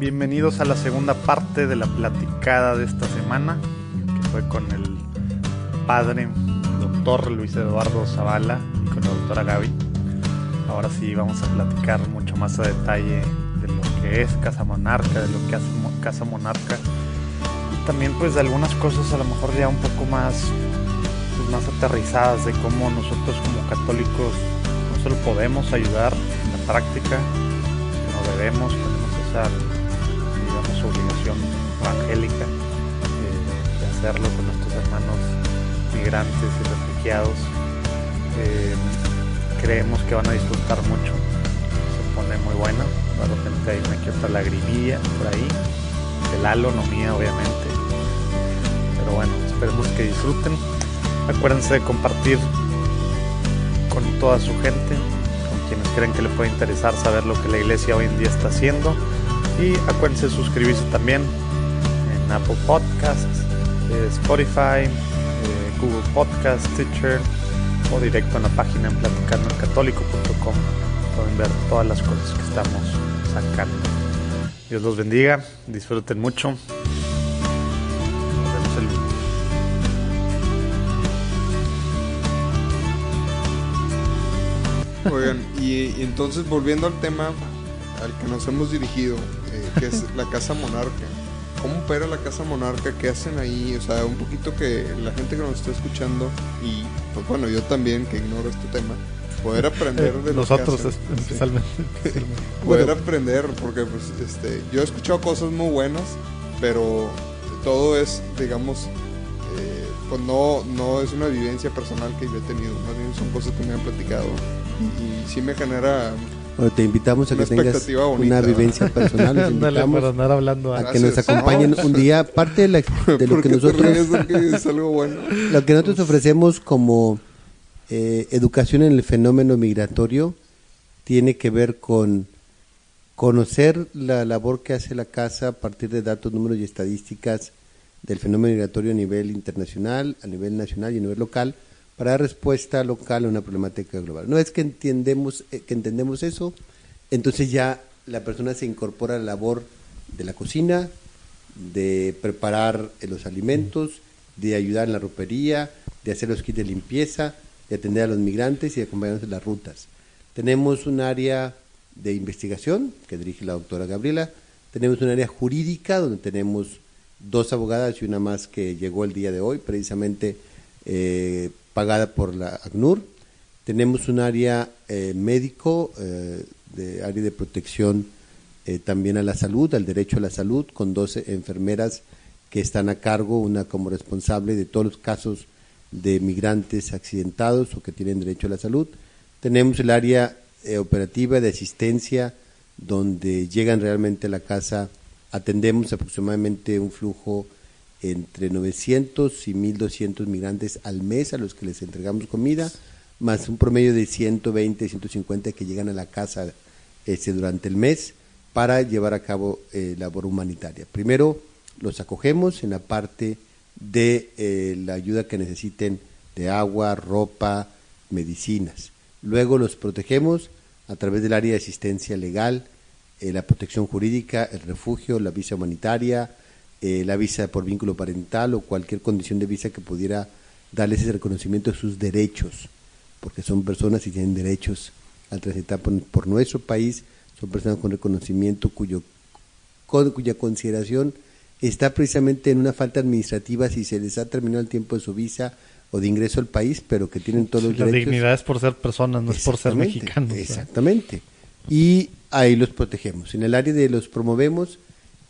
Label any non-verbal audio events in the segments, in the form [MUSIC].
Bienvenidos a la segunda parte de la platicada de esta semana, que fue con el padre doctor Luis Eduardo Zavala y con la doctora Gaby. Ahora sí vamos a platicar mucho más a detalle de lo que es Casa Monarca, de lo que hace Casa Monarca. Y también pues de algunas cosas a lo mejor ya un poco más, pues, más aterrizadas de cómo nosotros como católicos no solo podemos ayudar en la práctica, sino debemos, tenemos esa obligación evangélica eh, de hacerlo con nuestros hermanos migrantes y refugiados. Eh, creemos que van a disfrutar mucho, se pone muy bueno, de repente hay una que otra lagrimilla por ahí, de Lalo, no mía obviamente, pero bueno, esperemos que disfruten. Acuérdense de compartir con toda su gente, con quienes creen que le puede interesar saber lo que la iglesia hoy en día está haciendo y acuérdense de suscribirse también en Apple Podcasts, Spotify, Google Podcasts, Stitcher o directo en la página en platicandocatólico.com. Pueden ver todas las cosas que estamos sacando. Dios los bendiga, disfruten mucho. Oigan, y entonces volviendo al tema al que nos hemos dirigido, que es la Casa Monarca. ¿Cómo opera la Casa Monarca? ¿Qué hacen ahí? O sea, un poquito que la gente que nos está escuchando y pues bueno, yo también que ignoro este tema, poder aprender de nosotros especialmente, [LAUGHS] poder aprender porque pues este yo he escuchado cosas muy buenas, pero todo es digamos eh, pues no no es una vivencia personal que yo he tenido, más bien son cosas que me han platicado y, sí me genera bueno, te invitamos a que tengas una vivencia [LAUGHS] personal. Nos invitamos hablando a, que nos acompañen un día. Parte de, [LAUGHS] lo que nosotros [LAUGHS] lo que nosotros ofrecemos como eh, educación en el fenómeno migratorio tiene que ver con conocer la labor que hace la casa a partir de datos, números y estadísticas del fenómeno migratorio a nivel internacional, a nivel nacional y a nivel local para dar respuesta local a una problemática global. No es que entendemos, eh, que entendemos eso, entonces ya la persona se incorpora a la labor de la cocina, de preparar los alimentos, de ayudar en la ropería, de hacer los kits de limpieza, de atender a los migrantes y de acompañarnos en las rutas. Tenemos un área de investigación que dirige la doctora Gabriela, tenemos un área jurídica donde tenemos dos abogadas y una más que llegó el día de hoy, precisamente eh, pagada por la ACNUR. Tenemos un área eh, médico, eh, área de protección eh, también a la salud, al derecho a la salud, con 12 enfermeras que están a cargo, una como responsable de todos los casos de migrantes accidentados o que tienen derecho a la salud. Tenemos el área operativa de asistencia, donde llegan realmente a la casa, atendemos aproximadamente un flujo entre 900 y 1200 migrantes al mes a los que les entregamos comida, más un promedio de 120, 150 que llegan a la casa este, durante el mes para llevar a cabo eh, labor humanitaria. Primero los acogemos en la parte de eh, la ayuda que necesiten de agua, ropa, medicinas. Luego los protegemos a través del área de asistencia legal, eh, la protección jurídica, el refugio, la visa humanitaria, eh, la visa por vínculo parental o cualquier condición de visa que pudiera darles ese reconocimiento de sus derechos, porque son personas y tienen derechos al transitar por, nuestro país, son personas con reconocimiento cuyo, cuya consideración está precisamente en una falta administrativa si se les ha terminado el tiempo de su visa o de ingreso al país, pero que tienen todos los la derechos. La dignidad es por ser personas, no es por ser mexicanos. Exactamente. Y ahí los protegemos. En el área de los promovemos,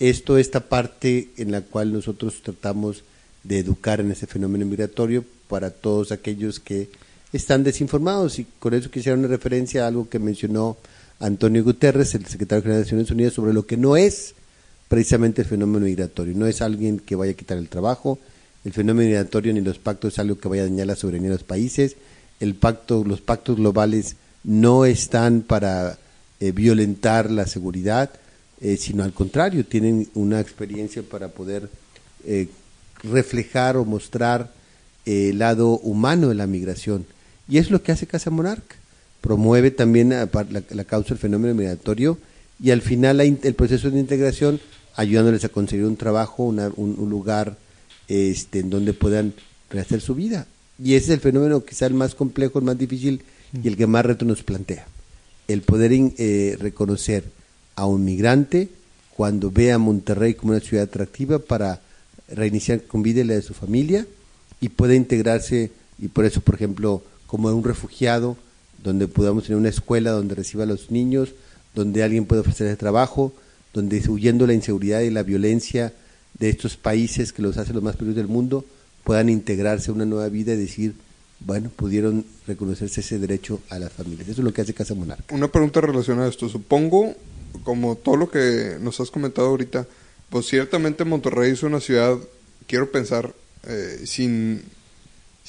esto, esta parte en la cual nosotros tratamos de educar en ese fenómeno migratorio para todos aquellos que están desinformados. Y con eso quisiera una referencia a algo que mencionó Antonio Guterres, el secretario general de Naciones Unidas, sobre lo que no es precisamente el fenómeno migratorio. No es alguien que vaya a quitar el trabajo, el fenómeno migratorio ni los pactos es algo que vaya a dañar la soberanía de los países, el pacto, los pactos globales no están para eh, violentar la seguridad, eh, sino al contrario, tienen una experiencia para poder eh, reflejar o mostrar eh, el lado humano de la migración. Y es lo que hace Casa Monarca. promueve también la, causa del fenómeno migratorio y al final el proceso de integración ayudándoles a conseguir un trabajo, un, lugar este, en donde puedan rehacer su vida. Y ese es el fenómeno quizá el más complejo, el más difícil y el que más reto nos plantea. El poder reconocer a un migrante cuando ve a Monterrey como una ciudad atractiva para reiniciar con vida la de su familia y pueda integrarse y por eso, por ejemplo, como un refugiado, donde podamos tener una escuela donde reciba a los niños, donde alguien pueda ofrecer trabajo, donde huyendo la inseguridad y la violencia de estos países que los hacen los más peligrosos del mundo, puedan integrarse a una nueva vida y decir, bueno, pudieron reconocerse ese derecho a las familias. Eso es lo que hace Casa Monarca. Una pregunta relacionada a esto. Supongo, como todo lo que nos has comentado ahorita, pues ciertamente Monterrey es una ciudad, quiero pensar, eh, sin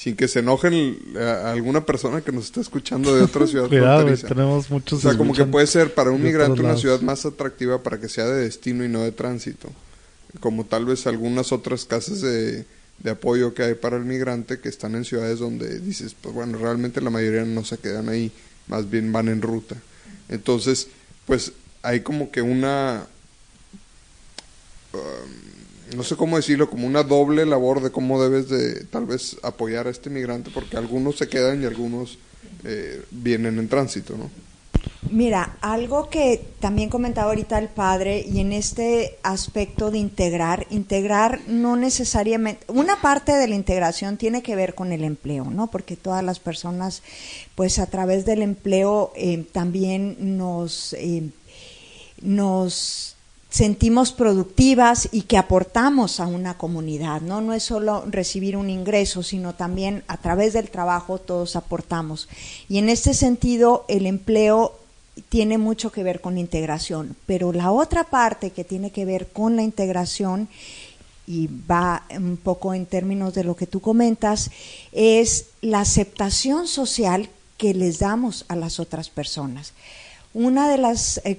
sin que se enojen a alguna persona que nos está escuchando de otra ciudad [LAUGHS] Cuidado, tenemos muchos... O sea, como que puede ser para un migrante una ciudad más atractiva para que sea de destino y no de tránsito. Como tal vez algunas otras casas de, de apoyo que hay para el migrante que están en ciudades donde dices, pues bueno, realmente la mayoría no se quedan ahí, más bien van en ruta. Entonces, pues hay como que una... Um, no sé cómo decirlo, como una doble labor de cómo debes de tal vez apoyar a este migrante, porque algunos se quedan y algunos eh, vienen en tránsito, ¿no? Mira, algo que también comentaba ahorita el padre, y en este aspecto de integrar, integrar no necesariamente, una parte de la integración tiene que ver con el empleo, ¿no? Porque todas las personas, pues a través del empleo eh, también nos, eh, nos sentimos productivas y que aportamos a una comunidad, ¿no? No es solo recibir un ingreso, sino también a través del trabajo todos aportamos. Y en este sentido, el empleo tiene mucho que ver con la integración, pero la otra parte que tiene que ver con la integración y va un poco en términos de lo que tú comentas, es la aceptación social que les damos a las otras personas. Una de las eh,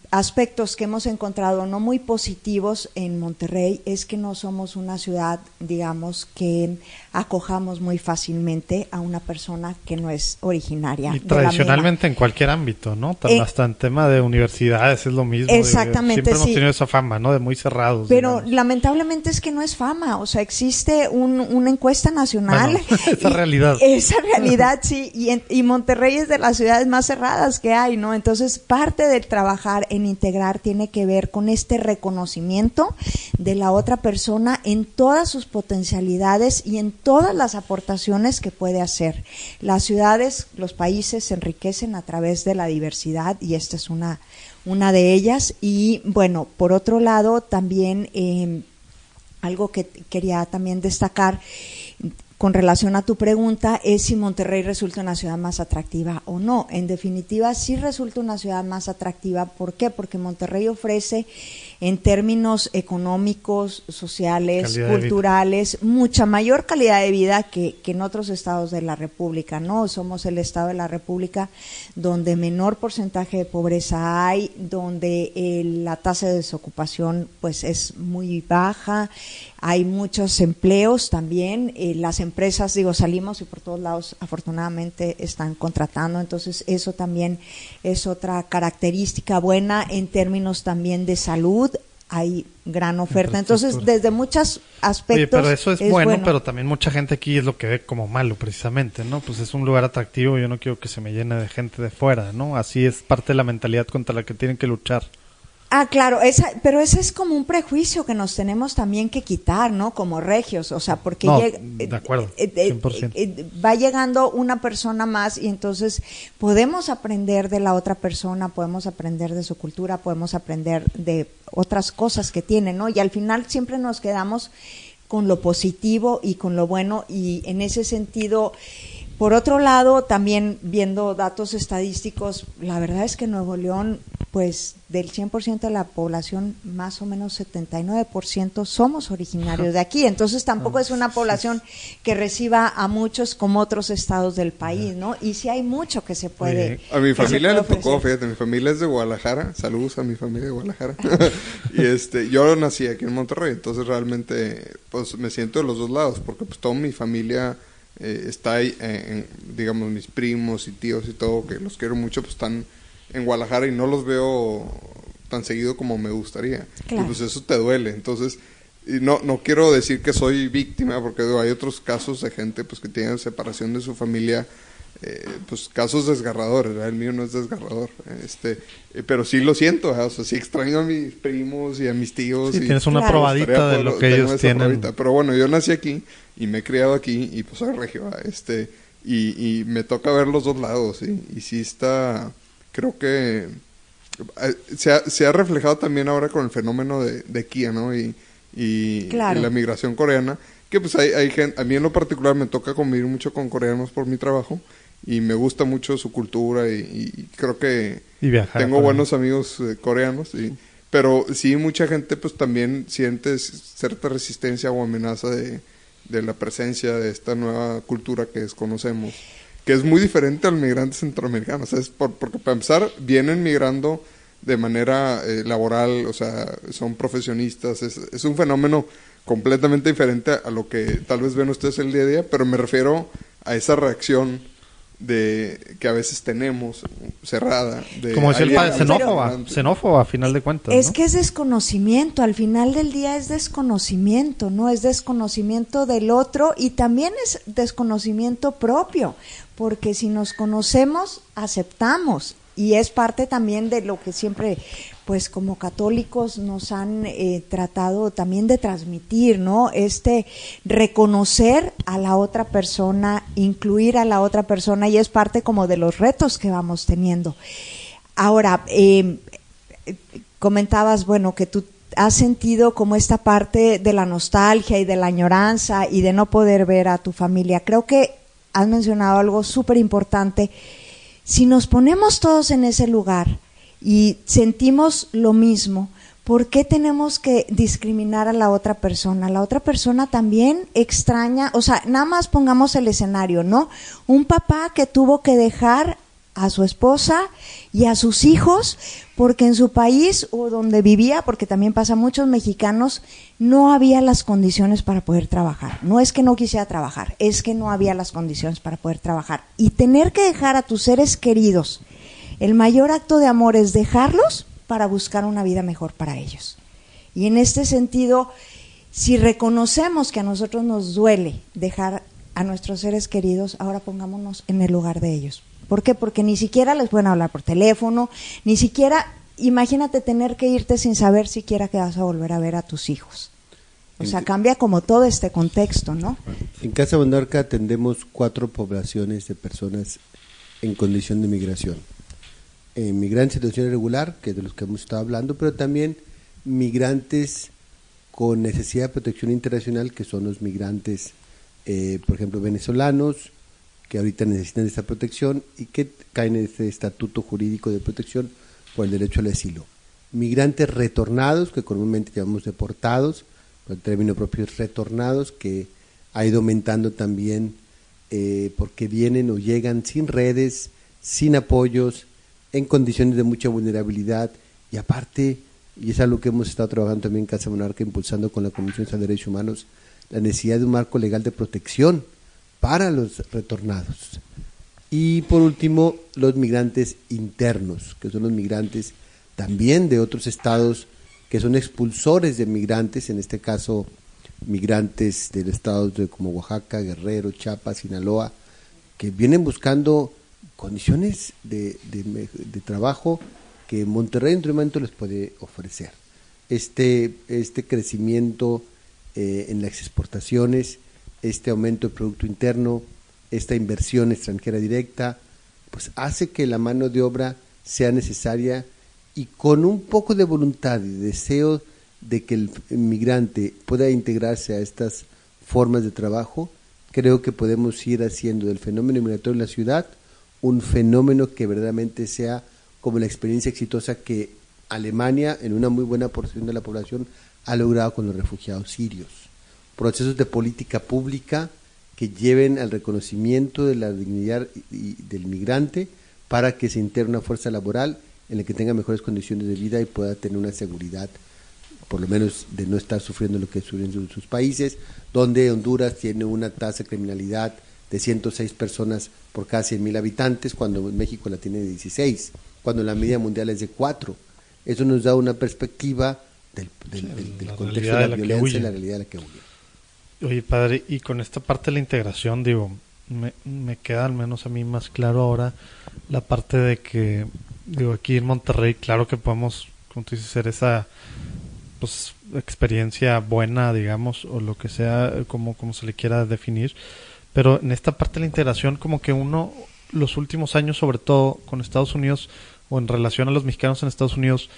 aspectos que hemos encontrado no muy positivos en Monterrey es que no somos una ciudad, digamos, que acojamos muy fácilmente a una persona que no es originaria. Y tradicionalmente en cualquier ámbito, ¿no? Eh, hasta en tema de universidades es lo mismo. Exactamente. siempre hemos tenido esa fama, ¿no? De muy cerrados. Pero lamentablemente es que no es fama, o sea, existe una encuesta nacional. [LAUGHS] esa [LAUGHS] realidad. Esa realidad, sí, y, y Monterrey es de las ciudades más cerradas que hay, ¿no? Entonces, parte del trabajar en integrar tiene que ver con este reconocimiento de la otra persona en todas sus potencialidades y en todas las aportaciones que puede hacer. Las ciudades, los países se enriquecen a través de la diversidad y esta es una, una de ellas. Y bueno, por otro lado, también eh, algo que quería también destacar con relación a tu pregunta es si Monterrey resulta una ciudad más atractiva o no. En definitiva, sí resulta una ciudad más atractiva. ¿Por qué? Porque Monterrey ofrece en términos económicos, sociales, culturales, mucha mayor calidad de vida que, en otros estados de la República, ¿no? Somos el estado de la República donde menor porcentaje de pobreza hay, donde eh, la tasa de desocupación pues es muy baja, hay muchos empleos también, eh, las empresas, digo, salimos y por todos lados afortunadamente están contratando, entonces eso también es otra característica buena en términos también de salud, hay gran oferta. Entonces, desde muchos aspectos. pero eso es, bueno, pero también mucha gente aquí es lo que ve como malo, precisamente, ¿no? Pues es un lugar atractivo, yo no quiero que se me llene de gente de fuera, ¿no? Así es parte de la mentalidad contra la que tienen que luchar. Ah, claro, esa, pero ese es como un prejuicio que nos tenemos también que quitar, ¿no? Como regios, o sea, porque de acuerdo, 100%. Eh, eh, va llegando una persona más y entonces podemos aprender de la otra persona, podemos aprender de su cultura, podemos aprender de otras cosas que tiene, ¿no? Y al final siempre nos quedamos con lo positivo y con lo bueno y en ese sentido por otro lado, también viendo datos estadísticos, la verdad es que Nuevo León, pues del 100% de la población, más o menos 79% somos originarios de aquí. Entonces tampoco es una población que reciba a muchos como otros estados del país, ¿no? Y sí hay mucho que se puede. A mi familia le tocó, fíjate, mi familia es de Guadalajara. Saludos a mi familia de Guadalajara. [LAUGHS] [LAUGHS] y este, yo nací aquí en Monterrey, entonces realmente, pues me siento de los dos lados, porque pues toda mi familia eh, está ahí, eh, digamos, mis primos y tíos y todo, que los quiero mucho, pues están en Guadalajara y no los veo tan seguido como me gustaría. Y pues eso te duele. Entonces, y no, no quiero decir que soy víctima, porque hay otros casos de gente pues que tienen separación de su familia, eh, pues casos desgarradores, el mío no es desgarrador, este, eh, pero sí lo siento, o sea, sí extraño a mis primos y a mis tíos. y tienes una probadita de lo que ellos tienen. Pero bueno, yo nací aquí y me he criado aquí y pues soy regio, este, y, y me toca ver los dos lados, y, y sí está, creo que eh, se ha, se ha reflejado también ahora con el fenómeno de, de Kia, ¿no? Y, y, la migración coreana, que pues hay, hay gente, a mí en lo particular me toca convivir mucho con coreanos por mi trabajo y me gusta mucho su cultura y, creo que tengo buenos amigos eh, coreanos, y, pero sí mucha gente pues también siente cierta resistencia o amenaza de, de la presencia de esta nueva cultura que desconocemos, que es muy diferente al migrante centroamericano, o sea, es por, porque para empezar vienen migrando de manera eh, laboral, o sea, son profesionistas, es, es, un fenómeno completamente diferente a lo que tal vez ven ustedes el día a día, pero me refiero a esa reacción de que a veces tenemos cerrada de como decía el padre xenófoba xenófoba a final de cuentas es que es desconocimiento al final del día es desconocimiento no es desconocimiento del otro y también es desconocimiento propio porque si nos conocemos aceptamos y es parte también de lo que siempre pues como católicos nos han eh, tratado también de transmitir, ¿no? Este reconocer a la otra persona, incluir a la otra persona y es parte como de los retos que vamos teniendo. Ahora, em, comentabas, bueno, que tú has sentido como esta parte de la nostalgia y de la añoranza y de no poder ver a tu familia. Creo que has mencionado algo súper importante si nos ponemos todos en ese lugar y sentimos lo mismo, ¿por qué tenemos que discriminar a la otra persona? La otra persona también extraña, o sea, nada más pongamos el escenario, ¿no? Un papá que tuvo que dejar a su esposa y a sus hijos, porque en su país o donde vivía, porque también pasa muchos mexicanos, no había las condiciones para poder trabajar. No es que no quisiera trabajar, es que no había las condiciones para poder trabajar. Y tener que dejar a tus seres queridos, el mayor acto de amor es dejarlos para buscar una vida mejor para ellos. Y en este sentido, si reconocemos que a nosotros nos duele dejar a nuestros seres queridos, ahora pongámonos en el lugar de ellos. ¿Por qué? Porque ni siquiera les pueden hablar por teléfono, ni siquiera, imagínate tener que irte sin saber siquiera que vas a volver a ver a tus hijos. O sea, cambia como todo este contexto, ¿no? En Casa Monarca atendemos cuatro poblaciones de personas en condición de migración. Eh, migrantes en situación irregular, que es de los que hemos estado hablando, pero también migrantes con necesidad de protección internacional, que son los migrantes, eh, por ejemplo, venezolanos, que ahorita necesitan esta protección y que caen en este estatuto jurídico de protección por el derecho al asilo. Migrantes retornados, que comúnmente llamamos deportados, el término propio es retornados, que ha ido aumentando también eh, porque vienen o llegan sin redes, sin apoyos, en condiciones de mucha vulnerabilidad y aparte, y es algo que hemos estado trabajando también en Casa Monarca, impulsando con la Comisión de Derechos Humanos, la necesidad de un marco legal de protección para los retornados. Y por último, los migrantes internos, que son los migrantes también de otros estados que son expulsores de migrantes, en este caso migrantes de estados de, como Oaxaca, Guerrero, Chiapas, Sinaloa, que vienen buscando condiciones de, trabajo que Monterrey en momento les puede ofrecer. Este, este crecimiento eh, en las exportaciones este aumento del Producto Interno, esta inversión extranjera directa, pues hace que la mano de obra sea necesaria y con un poco de voluntad y deseo de que el inmigrante pueda integrarse a estas formas de trabajo, creo que podemos ir haciendo del fenómeno migratorio en la ciudad un fenómeno que verdaderamente sea como la experiencia exitosa que Alemania, en una muy buena porción de la población, ha logrado con los refugiados sirios. Procesos de política pública que lleven al reconocimiento de la dignidad del migrante para que se integre una fuerza laboral en la que tenga mejores condiciones de vida y pueda tener una seguridad, por lo menos de no estar sufriendo lo que sufren en sus países, donde Honduras tiene una tasa de criminalidad de 106 personas por cada 100 mil habitantes, cuando México la tiene de 16, cuando la media mundial es de 4. Eso nos da una perspectiva del, contexto de la, violencia y la realidad de la que huye. Oye, padre, y con esta parte de la integración, digo, me, me queda al menos a mí más claro ahora la parte de que, digo, aquí en Monterrey, claro que podemos, como tú dices, ser esa pues experiencia buena, digamos, o lo que sea, como, como se le quiera definir. Pero en esta parte de la integración, como que uno, los últimos años, sobre todo con Estados Unidos, o en relación a los mexicanos en Estados Unidos,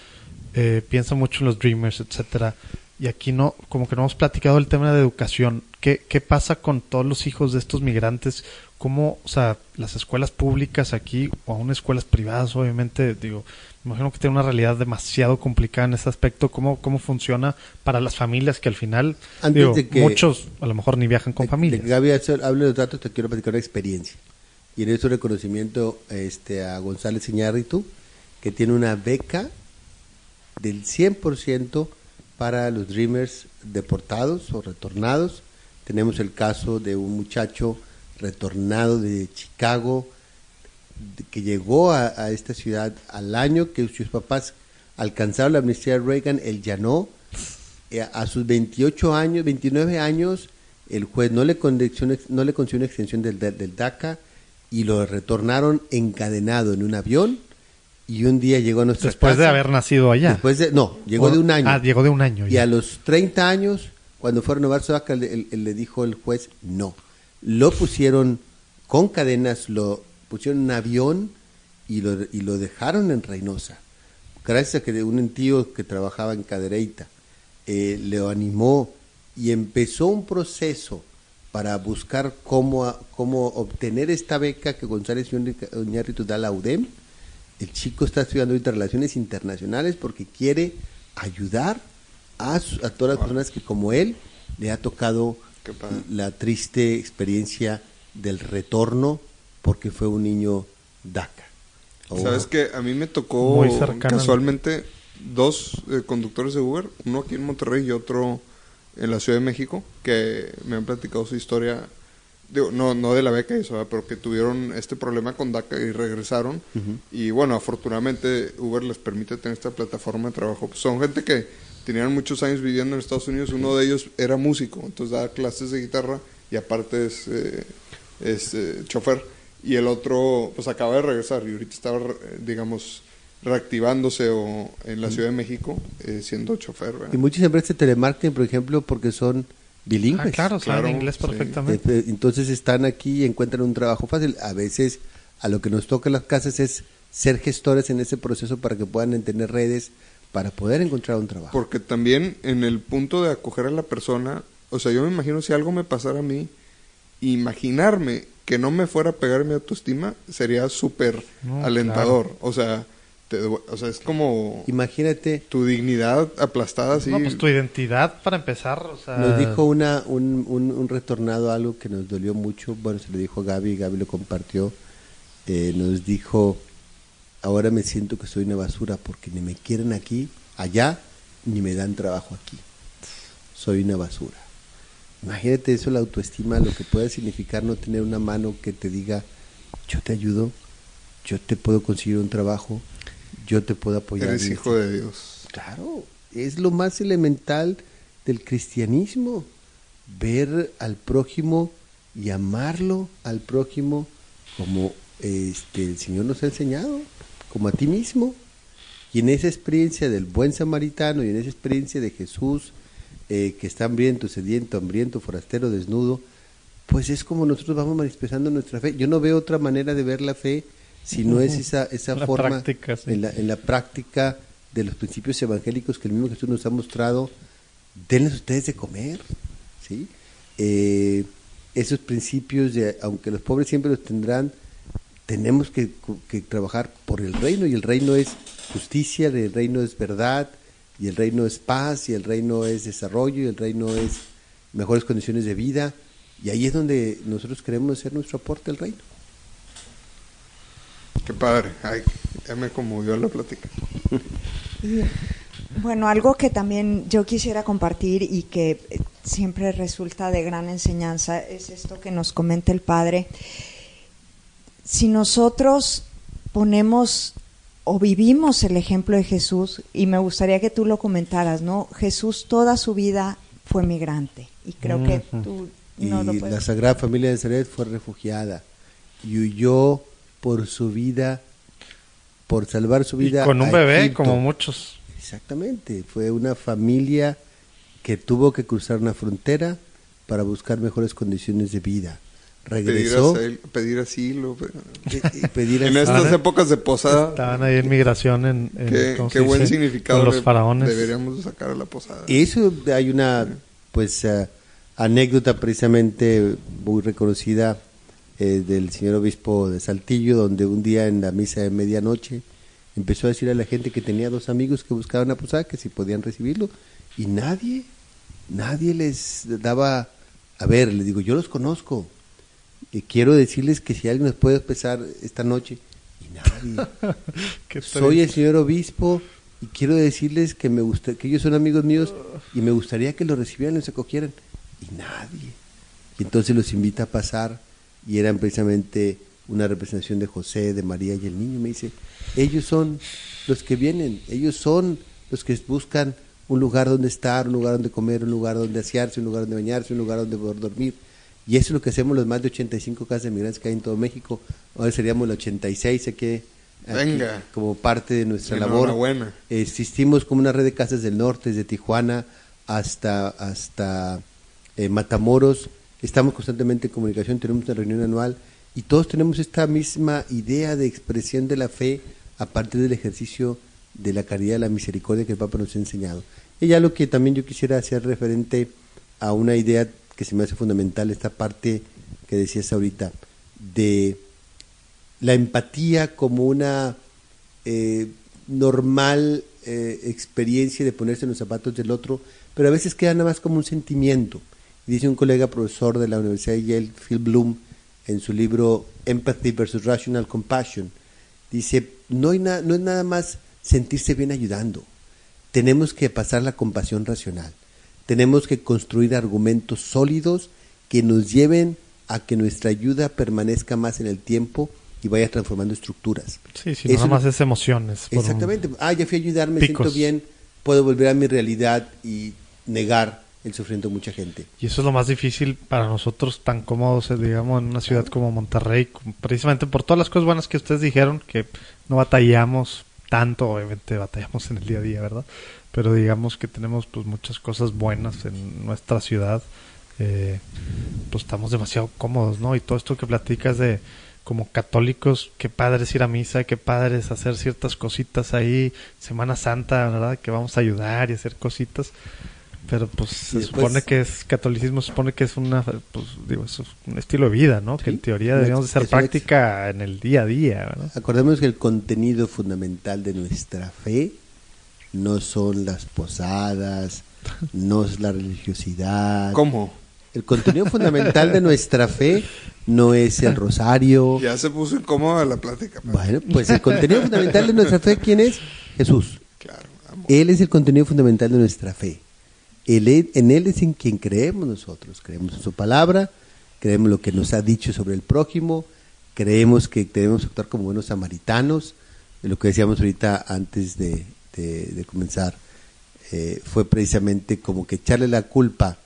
eh, piensa mucho en los Dreamers, etcétera. Y aquí no, como que no hemos platicado el tema de educación. ¿Qué, qué pasa con todos los hijos de estos migrantes? ¿Cómo, o sea, las escuelas públicas aquí, o aún escuelas privadas, obviamente, digo, imagino que tiene una realidad demasiado complicada en ese aspecto. ¿Cómo, cómo funciona para las familias que al final, muchos a lo mejor ni viajan con familia? Gaby, hable de los datos, te quiero platicar una experiencia. Y en eso reconocimiento este, a González Iñárritu, que tiene una beca del 100% para los Dreamers deportados o retornados. Tenemos el caso de un muchacho retornado de Chicago, que llegó a, esta ciudad al año que sus papás alcanzaron la amnistía de Reagan, él ya no. Eh, a sus 28 años, 29 años, el juez no le, no le concedió una extensión del, del DACA y lo retornaron encadenado en un avión y un día llegó a nuestra Después de haber nacido allá. Después de, no, llegó de un año. Ah, llegó de un año. Y a los 30 años, cuando fue a renovar su DACA, le dijo el juez no. Lo pusieron con cadenas, lo pusieron en un avión y lo, y lo dejaron en Reynosa. Gracias a que un tío que trabajaba en Cadereyta eh, le animó y empezó un proceso para buscar cómo, cómo obtener esta beca que González Iñárritu da a la UDEM. El chico está estudiando ahorita relaciones internacionales porque quiere ayudar a, a todas las personas que como él le ha tocado la triste experiencia del retorno porque fue un niño DACA. Sabes que a mí me tocó casualmente dos eh, conductores de Uber, uno aquí en Monterrey y otro en la Ciudad de México, que me han platicado su historia, digo, no, no de la beca y eso, pero que tuvieron este problema con DACA y regresaron. Y bueno, afortunadamente Uber les permite tener esta plataforma de trabajo. son gente que tenían muchos años viviendo en Estados Unidos, uno de ellos era músico, entonces daba clases de guitarra y aparte es, eh, es eh, chofer y el otro pues acaba de regresar y ahorita estaba, digamos, reactivándose o en la Ciudad de México eh, siendo chofer. Y muchas empresas de telemarketing, por ejemplo, porque son bilingües. Ah, claro, claro, inglés perfectamente. Eh, entonces están aquí y encuentran un trabajo fácil. A veces a lo que nos toca en las casas es ser gestores en ese proceso para que puedan tener redes para poder encontrar un trabajo. Porque también en el punto de acoger a la persona, o sea, yo me imagino si algo me pasara a mí, imaginarme que no me fuera a pegar mi autoestima sería súper alentador. O sea, o sea, es como... Imagínate... Tu dignidad aplastada así. No, pues tu identidad para empezar. O sea... Nos dijo una, un, un, retornado algo que nos dolió mucho. Bueno, se lo dijo a Gaby, Gaby lo compartió. Eh, nos dijo, ahora me siento que soy una basura porque ni me quieren aquí, allá, ni me dan trabajo aquí. Soy una basura. Imagínate eso, la autoestima, lo que puede significar no tener una mano que te diga, yo te ayudo, yo te puedo conseguir un trabajo, yo te puedo apoyar. Eres hijo de Dios. Claro, es lo más elemental del cristianismo, ver al prójimo y amarlo al prójimo como este, el Señor nos ha enseñado, como a ti mismo. Y en esa experiencia del buen samaritano y en esa experiencia de Jesús, eh, que está hambriento, sediento, hambriento, forastero, desnudo, pues es como nosotros vamos manifestando nuestra fe. Yo no veo otra manera de ver la fe si no es esa, esa forma en, la, en la práctica de los principios evangélicos que el mismo Jesús nos ha mostrado. Denles ustedes de comer, ¿sí? Eh, esos principios, de, aunque los pobres siempre los tendrán, tenemos que, que, trabajar por el reino y el reino es justicia, el reino es verdad, y el reino es paz, y el reino es desarrollo, y el reino es mejores condiciones de vida, y ahí es donde nosotros queremos hacer nuestro aporte al reino. Qué padre, Ay, ya me conmovió la plática. [LAUGHS] bueno, algo que también yo quisiera compartir y que siempre resulta de gran enseñanza es esto que nos comenta el Padre. Si nosotros ponemos o vivimos el ejemplo de Jesús, y me gustaría que tú lo comentaras, ¿no? Jesús toda su vida fue migrante, y creo que tú no y la Sagrada Familia de Nazaret fue refugiada y huyó por su vida, por salvar su vida. con un bebé, como muchos. Exactamente, fue una familia que tuvo que cruzar una frontera para buscar mejores condiciones de vida. Regresó. Pedir, asilo. Pedir en estas épocas de posada. Estaban ahí en migración. En, qué, buen significado. los faraones. Deberíamos sacar a la posada. Eso hay una, pues, eh, anécdota precisamente muy reconocida eh, del señor obispo de Saltillo, donde un día en la misa de medianoche empezó a decir a la gente que tenía dos amigos que buscaban una posada, que si podían recibirlo, y nadie, nadie les daba, a ver, les digo, yo los conozco, y quiero decirles que si alguien nos puede empezar esta noche, y nadie. [LAUGHS] Soy el señor obispo y quiero decirles que me gusta, que ellos son amigos míos y me gustaría que los recibieran y los acogieran y nadie. Y entonces los invita a pasar y eran precisamente una representación de José, de María y el niño. Me dice, ellos son los que vienen, ellos son los que buscan un lugar donde estar, un lugar donde comer, un lugar donde asearse, un lugar donde bañarse, un lugar donde poder dormir. Y eso es lo que hacemos los más de 85 casas de migrantes que hay en todo México. Ahora seríamos la 86 aquí, Venga. como parte de nuestra labor. Existimos como una red de casas del norte, desde Tijuana hasta, hasta eh, Matamoros, estamos constantemente en comunicación, tenemos una reunión anual y todos tenemos esta misma idea de expresión de la fe a partir del ejercicio de la caridad, de la misericordia que el Papa nos ha enseñado. Y ya lo que también yo quisiera hacer referente a una idea que se me hace fundamental, esta parte que decías ahorita, de la empatía como una eh, normal eh, experiencia de ponerse en los zapatos del otro, pero a veces queda nada más como un sentimiento. Dice un colega profesor de la Universidad de Yale, Phil Bloom, en su libro Empathy versus Rational Compassion, dice, no, hay no es nada más sentirse bien ayudando, tenemos que pasar la compasión racional, tenemos que construir argumentos sólidos que nos lleven a que nuestra ayuda permanezca más en el tiempo y vaya transformando estructuras. Sí, sí, nada más es emociones. Exactamente. Ah, ya fui a ayudar, me siento bien, puedo volver a mi realidad y negar el sufrimiento de mucha gente. Y eso es lo más difícil para nosotros, tan cómodos, eh, digamos, en una ciudad como Monterrey, precisamente por todas las cosas buenas que ustedes dijeron, que no batallamos tanto, obviamente batallamos en el día a día, ¿verdad? Pero digamos que tenemos pues muchas cosas buenas en nuestra ciudad, eh, pues estamos demasiado cómodos, ¿no? Y todo esto que platicas de como católicos, qué padre es ir a misa, qué padre es hacer ciertas cositas ahí, Semana Santa, ¿verdad? Que vamos a ayudar y hacer cositas pero pues se supone que es catolicismo, se supone que es una, pues digo, es un estilo de vida, ¿no? Que en teoría deberíamos de ser práctica en el día a día, ¿verdad? Acordemos que el contenido fundamental de nuestra fe no son las posadas, no es la religiosidad. ¿Cómo? El contenido fundamental de nuestra fe no es el rosario. Ya se puso incómoda la plática. Bueno, pues el contenido fundamental de nuestra fe, ¿quién es? Jesús. Claro. Él es el contenido fundamental de nuestra fe en Él es en quien creemos nosotros. Creemos en su palabra, creemos lo que nos ha dicho sobre el prójimo, creemos que debemos actuar como buenos samaritanos. Lo que decíamos ahorita antes de, comenzar eh, fue precisamente como que echarle la culpa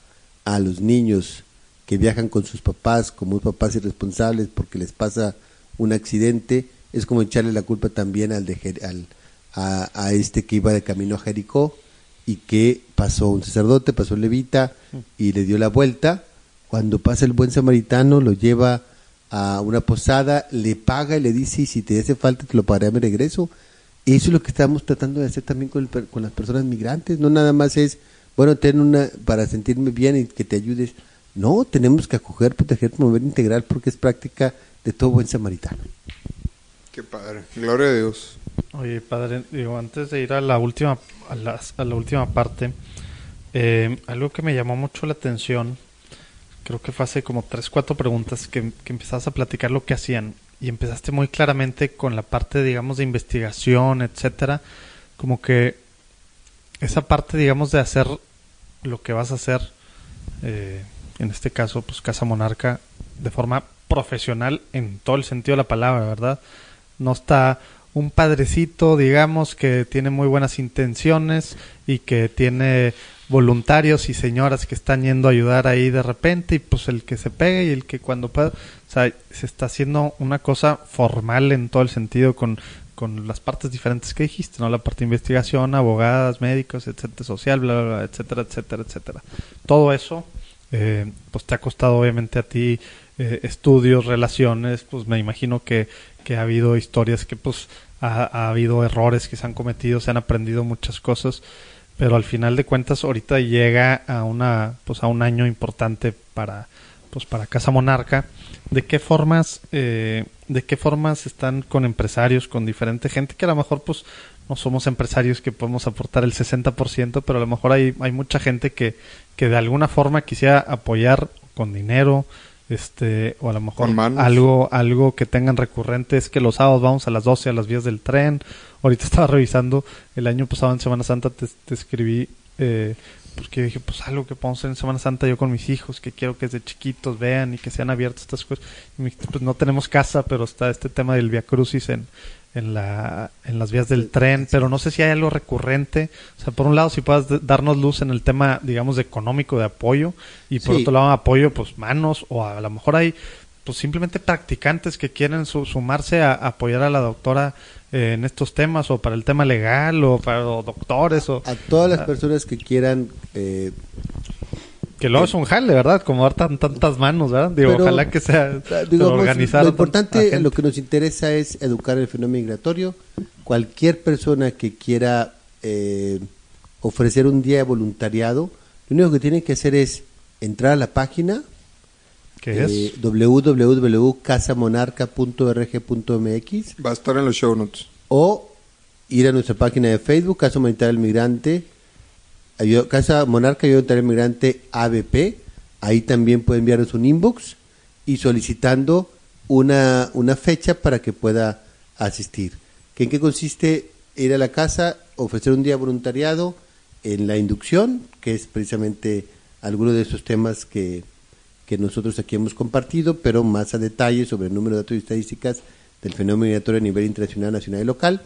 a los niños que viajan con sus papás como papás irresponsables porque les pasa un accidente, es como echarle la culpa también al, de, al a, a este que iba de camino a Jericó y que pasó un sacerdote, pasó un levita y le dio la vuelta. Cuando pasa el buen samaritano, lo lleva a una posada, le paga y le dice, si te hace falta, te lo pagaré a mi regreso. Eso es lo que estamos tratando de hacer también con, con las personas migrantes. No nada más es, bueno, ten una para sentirme bien y que te ayudes. No, tenemos que acoger, proteger, promover, integral, porque es práctica de todo buen samaritano. Qué padre. Gloria a Dios. Oye, padre, digo, antes de ir a la última, a la, a la última parte, eh, algo que me llamó mucho la atención, creo que fue hace como tres, cuatro preguntas que, que empezabas a platicar lo que hacían y empezaste muy claramente con la parte, digamos, de investigación, etcétera, como que esa parte, digamos, de hacer lo que vas a hacer eh, en este caso, pues Casa Monarca, de forma profesional en todo el sentido de la palabra, ¿verdad? No está un padrecito, digamos, que tiene muy buenas intenciones y que tiene voluntarios y señoras que están yendo a ayudar ahí de repente y pues el que se pegue y el que cuando pueda, o sea, se está haciendo una cosa formal en todo el sentido con, con las partes diferentes que dijiste, ¿no? La parte de investigación, abogadas, médicos, etcétera, social, bla, bla, bla, etcétera, etcétera, etcétera. Todo eso, eh, pues te ha costado obviamente a ti eh, estudios, relaciones, pues me imagino que, que ha habido historias que pues ha, ha, habido errores que se han cometido, se han aprendido muchas cosas, pero al final de cuentas ahorita llega a una pues a un año importante para pues para Casa Monarca. ¿De qué formas eh, de qué formas están con empresarios, con diferente gente que a lo mejor pues no somos empresarios que podemos aportar el 60%, pero a lo mejor hay, hay mucha gente que, que de alguna forma quisiera apoyar con dinero, este o a lo mejor algo algo que tengan recurrente. Es que los sábados vamos a las 12 a las vías del tren. Ahorita [LAUGHS] estaba revisando el año pasado en Semana Santa te, te escribí eh, porque dije pues algo que podemos hacer en Semana Santa yo con mis hijos que quiero que desde chiquitos vean y que sean abiertos estas cosas. Y me dijiste, pues no tenemos casa pero está este tema del Via Crucis en en, la, en las vías del tren, pero no sé si hay algo recurrente. O sea, por un lado, si puedas darnos luz en el tema, digamos, de económico, de apoyo, y por otro lado, apoyo, pues manos, o a, lo mejor hay pues simplemente practicantes que quieren sumarse a, apoyar a la doctora eh, en estos temas, o para el tema legal, o para doctores. o A todas las personas que quieran eh, que luego es un jale, ¿verdad? Como dar tan, tantas manos, ¿verdad? Digo, ojalá que sea organizado. Lo importante, lo que nos interesa es educar el fenómeno migratorio. Cualquier persona que quiera eh, ofrecer un día de voluntariado, lo único que tiene que hacer es entrar a la página ¿Qué es? Eh, www.casamonarca.org.mx. Va a estar en los show notes. O ir a nuestra página de Facebook, Casa Humanitaria del Migrante Casa Monarca Ayuda Voluntaria Migrante ABP. Ahí también puede enviarnos un inbox y solicitando una, fecha para que pueda asistir. ¿En qué consiste ir a la casa, ofrecer un día voluntariado en la inducción, que es precisamente alguno de esos temas que, que nosotros aquí hemos compartido, pero más a detalle sobre el número de datos y estadísticas del fenómeno migratorio a nivel internacional, nacional y local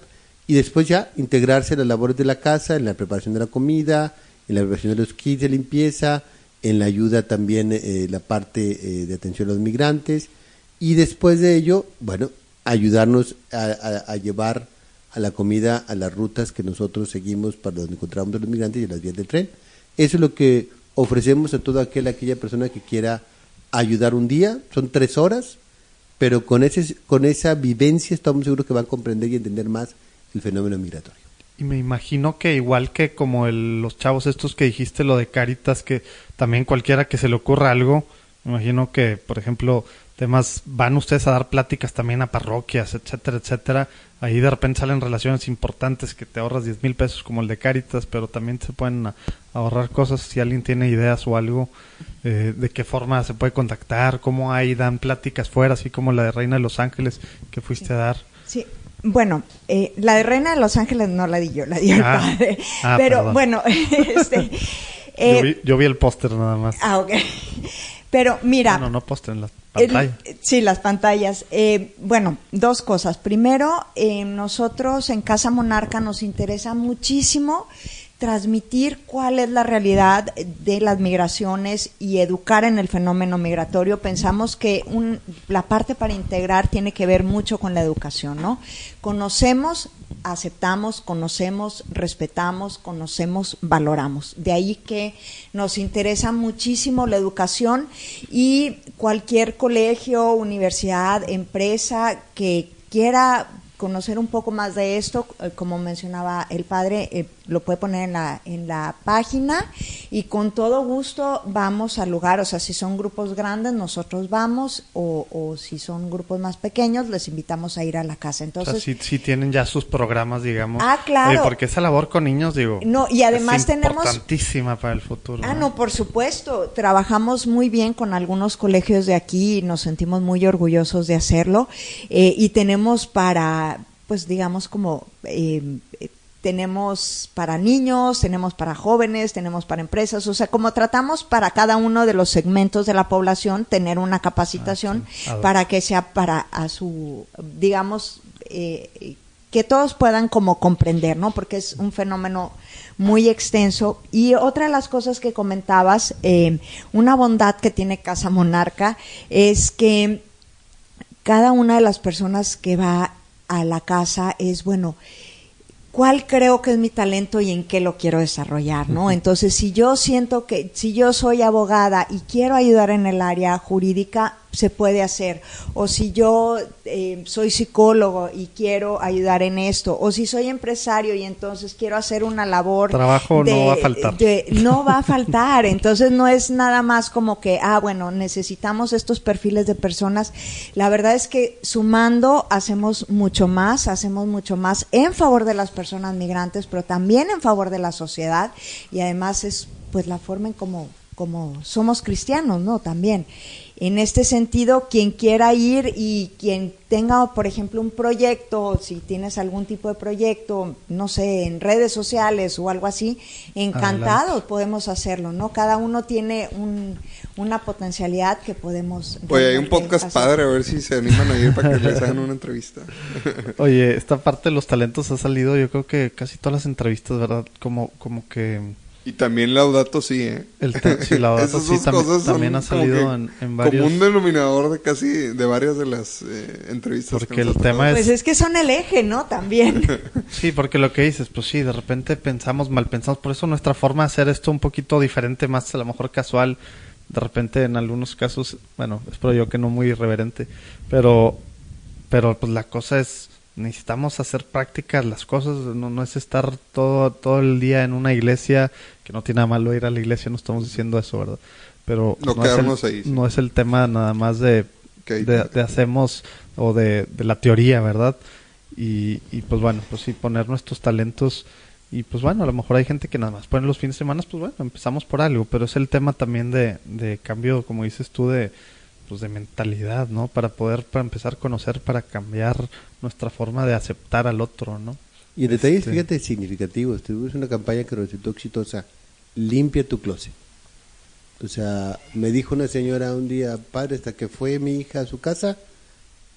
y después ya integrarse en las labores de la casa, en la preparación de la comida, en la preparación de los kits de limpieza, en la ayuda también, eh, la parte eh, de atención a los migrantes, y después de ello, bueno, ayudarnos a, llevar a la comida a las rutas que nosotros seguimos para donde encontramos a los migrantes y a las vías del tren. Eso es lo que ofrecemos a toda aquella, aquella persona que quiera ayudar un día, son tres horas, pero con, ese, con esa vivencia estamos seguros que van a comprender y entender más el fenómeno migratorio. Y me imagino que igual que como los chavos estos que dijiste, lo de Caritas, que también cualquiera que se le ocurra algo, me imagino que, por ejemplo, temas, van ustedes a dar pláticas también a parroquias, etcétera, etcétera. Ahí de repente salen relaciones importantes que te ahorras 10 mil pesos como el de Caritas, pero también se pueden ahorrar cosas si alguien tiene ideas o algo, eh, de qué forma se puede contactar, cómo ahí dan pláticas fuera, así como la de Reina de los Ángeles que fuiste a dar. Sí, bueno, eh, la de Reina de Los Ángeles no la di yo, la di el ah. padre. Ah, Pero bueno, [LAUGHS] este, eh, yo, vi, el póster nada más. Ah, ok. Pero mira. No, no, póster en las pantallas. sí, las pantallas. Eh, bueno, dos cosas. Primero, nosotros en Casa Monarca nos interesa muchísimo transmitir cuál es la realidad de las migraciones y educar en el fenómeno migratorio. Pensamos que la parte para integrar tiene que ver mucho con la educación, ¿no? Conocemos, aceptamos, conocemos, respetamos, conocemos, valoramos. De ahí que nos interesa muchísimo la educación y cualquier colegio, universidad, empresa que quiera conocer un poco más de esto, eh, como mencionaba el padre, eh, lo puede poner en la, en la página y con todo gusto vamos al lugar, o sea, si son grupos grandes, nosotros vamos, o, o si son grupos más pequeños, les invitamos a ir a la casa. Entonces, si, tienen ya sus programas, digamos. Ah, claro. porque esa labor con niños, digo. No, y además tenemos... Importantísima para el futuro. Ah, ¿no? por supuesto. Trabajamos muy bien con algunos colegios de aquí y nos sentimos muy orgullosos de hacerlo. Eh, y tenemos para pues digamos como eh, tenemos para niños, tenemos para jóvenes, tenemos para empresas, o sea, como tratamos para cada uno de los segmentos de la población tener una capacitación ah, para que sea para a su, digamos, eh, que todos puedan como comprender, ¿no? Porque es un fenómeno muy extenso. Y otra de las cosas que comentabas, eh, una bondad que tiene Casa Monarca es que cada una de las personas que va a la casa es, bueno, cuál creo que es mi talento y en qué lo quiero desarrollar, ¿no? Entonces, si yo siento que, si yo soy abogada y quiero ayudar en el área jurídica, se puede hacer. O si yo eh, soy psicólogo y quiero ayudar en esto, o si soy empresario y entonces quiero hacer una labor. Trabajo no va a faltar. no va a faltar. Entonces no es nada más como que, ah, bueno, necesitamos estos perfiles de personas. La verdad es que sumando hacemos mucho más, hacemos mucho más en favor de las personas migrantes, pero también en favor de la sociedad y además es pues la forma en como como somos cristianos, ¿no? También. En este sentido, quien quiera ir y quien tenga, por ejemplo, un proyecto, si tienes algún tipo de proyecto, no sé, en redes sociales o algo así, encantados podemos hacerlo, ¿no? Cada uno tiene una potencialidad que podemos... Oye, hay un podcast padre, a ver si se animan a ir para que les hagan una entrevista. [LAUGHS] Oye, esta parte de los talentos ha salido, yo creo que casi todas las entrevistas, ¿verdad? Como, como que y también Laudato sí, ¿eh? El sí, Laudato [LAUGHS] sí también, ha salido en, en, varios... Como un denominador de casi, de varias de las eh, entrevistas. Porque el tema es... Pues es que son el eje, ¿no? También. [LAUGHS] sí, porque lo que dices, pues sí, de repente pensamos mal, pensamos, por eso nuestra forma de hacer esto un poquito diferente, más a lo mejor casual, de repente en algunos casos, bueno, espero yo que no muy irreverente, pero, pero pues la cosa es necesitamos hacer prácticas las cosas, no, no, es estar todo, todo el día en una iglesia, que no tiene nada malo ir a la iglesia, no estamos diciendo eso, ¿verdad? Pero no, es, el, no es el tema nada más de, de, hacemos o de, de, la teoría, ¿verdad? Y, y pues bueno, pues sí, poner nuestros talentos y pues bueno, a lo mejor hay gente que nada más pone los fines de semana, pues bueno, empezamos por algo, pero es el tema también de, de cambio, como dices tú, de pues de mentalidad, ¿no? Para poder para empezar a conocer, para cambiar nuestra forma de aceptar al otro, ¿no? Y este... fíjate, significativo. Tuvimos una campaña que resultó exitosa. Limpia tu closet. O sea, me dijo una señora un día, padre, hasta que fue mi hija a su casa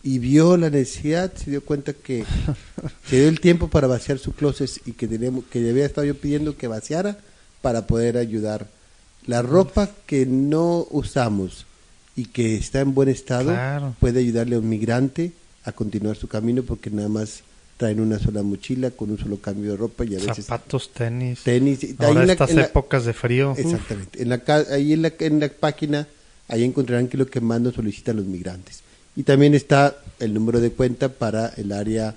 y vio la necesidad, se dio cuenta que [LAUGHS] se dio el tiempo para vaciar su closet y que, tenemos, que había estado yo pidiendo que vaciara para poder ayudar. La ropa que no usamos, y que está en buen estado, puede ayudarle a un migrante a continuar su camino porque nada más traen una sola mochila con un solo cambio de ropa y a veces zapatos, tenis, tenis. Ahora ahí estas épocas de frío. Exactamente. En la ahí en la, en la página ahí encontrarán que lo que más nos solicitan los migrantes y también está el número de cuenta para el área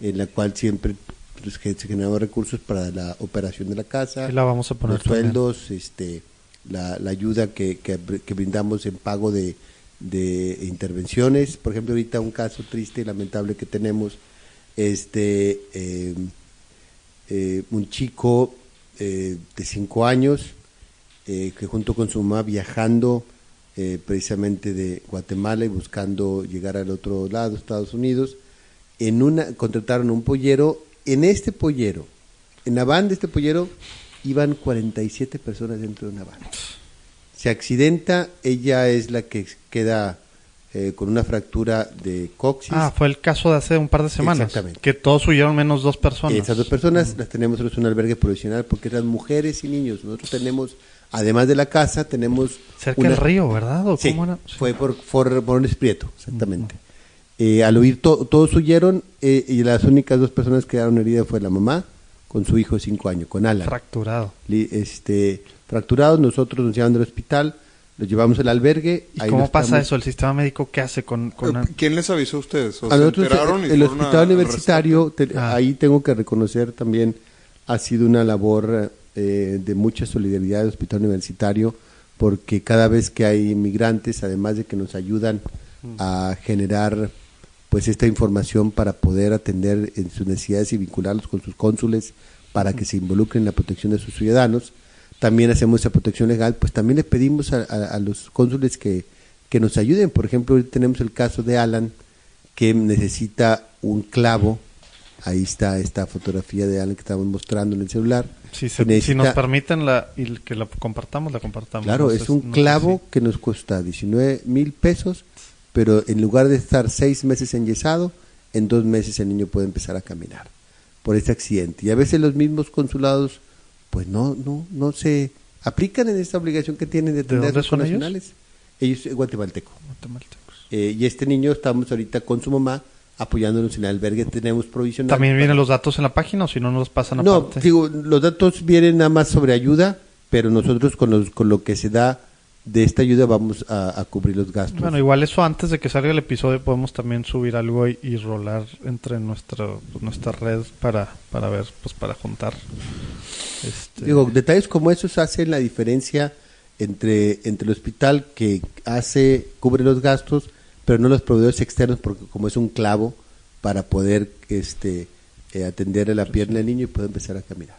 en la cual siempre pues, se generan recursos para la operación de la casa, la vamos a poner los sueldos, este la, ayuda que, que, brindamos en pago de, de, intervenciones. Por ejemplo, ahorita un caso triste y lamentable que tenemos, este, eh, eh, un chico eh, de cinco años que junto con su mamá viajando precisamente de Guatemala y buscando llegar al otro lado, Estados Unidos, en una contrataron un pollero. En este pollero, en la van de este pollero, iban 47 personas dentro de una van. Se accidenta, ella es la que queda eh, con una fractura de coxis. Ah, fue el caso de hace un par de semanas. Exactamente. Que todos huyeron menos dos personas. Esas dos personas las tenemos en un albergue provisional porque eran mujeres y niños. Nosotros tenemos, además de la casa, tenemos... Cerca del río, ¿verdad? ¿O sí, fue por, por, por Prieto, exactamente. Eh, al huir todos huyeron eh, y las únicas dos personas que quedaron heridas fue la mamá con su hijo de cinco años, con Alan. Fracturado. Este, fracturado, nosotros nos llevamos al hospital, lo llevamos al albergue. ¿Y cómo pasa eso? ¿El sistema médico qué hace con...? Eh, ¿Quién les avisó a ustedes? a nosotros, el, hospital universitario, ah. ahí tengo que reconocer también, ha sido una labor eh, de mucha solidaridad del hospital universitario, porque cada vez que hay inmigrantes, además de que nos ayudan mm. a generar pues esta información para poder atender en sus necesidades y vincularlos con sus cónsules para que se involucren en la protección de sus ciudadanos. También hacemos esa protección legal, pues también le pedimos a, los cónsules que, que, nos ayuden. Por ejemplo, hoy tenemos el caso de Alan, que necesita un clavo Ahí está esta fotografía de Alan que estamos mostrando en el celular. Si, si nos permiten la, y que la compartamos, la compartamos. Claro, es un clavo que nos cuesta 19 mil pesos, pero en lugar de estar seis meses enyesado, en dos meses el niño puede empezar a caminar por este accidente. Y a veces los mismos consulados, pues no, no, no se aplican en esta obligación que tienen de atender a los nacionales. Ellos, ellos guatemalteco. Eh, y este niño estamos ahorita con su mamá apoyándonos en el albergue, tenemos provisional. ¿También vienen los datos en la página o si no nos pasan aparte? No, digo, los datos vienen nada más sobre ayuda, pero nosotros con, los, con lo que se da de esta ayuda vamos a, cubrir los gastos. Bueno, igual eso antes de que salga el episodio podemos también subir algo y, rolar entre nuestra nuestra red para, para ver, pues para juntar. Este... Digo, detalles como esos hacen la diferencia entre, entre el hospital que hace, cubre los gastos pero no los proveedores externos porque como es un clavo para poder este eh, atender a la pierna del niño y poder empezar a caminar.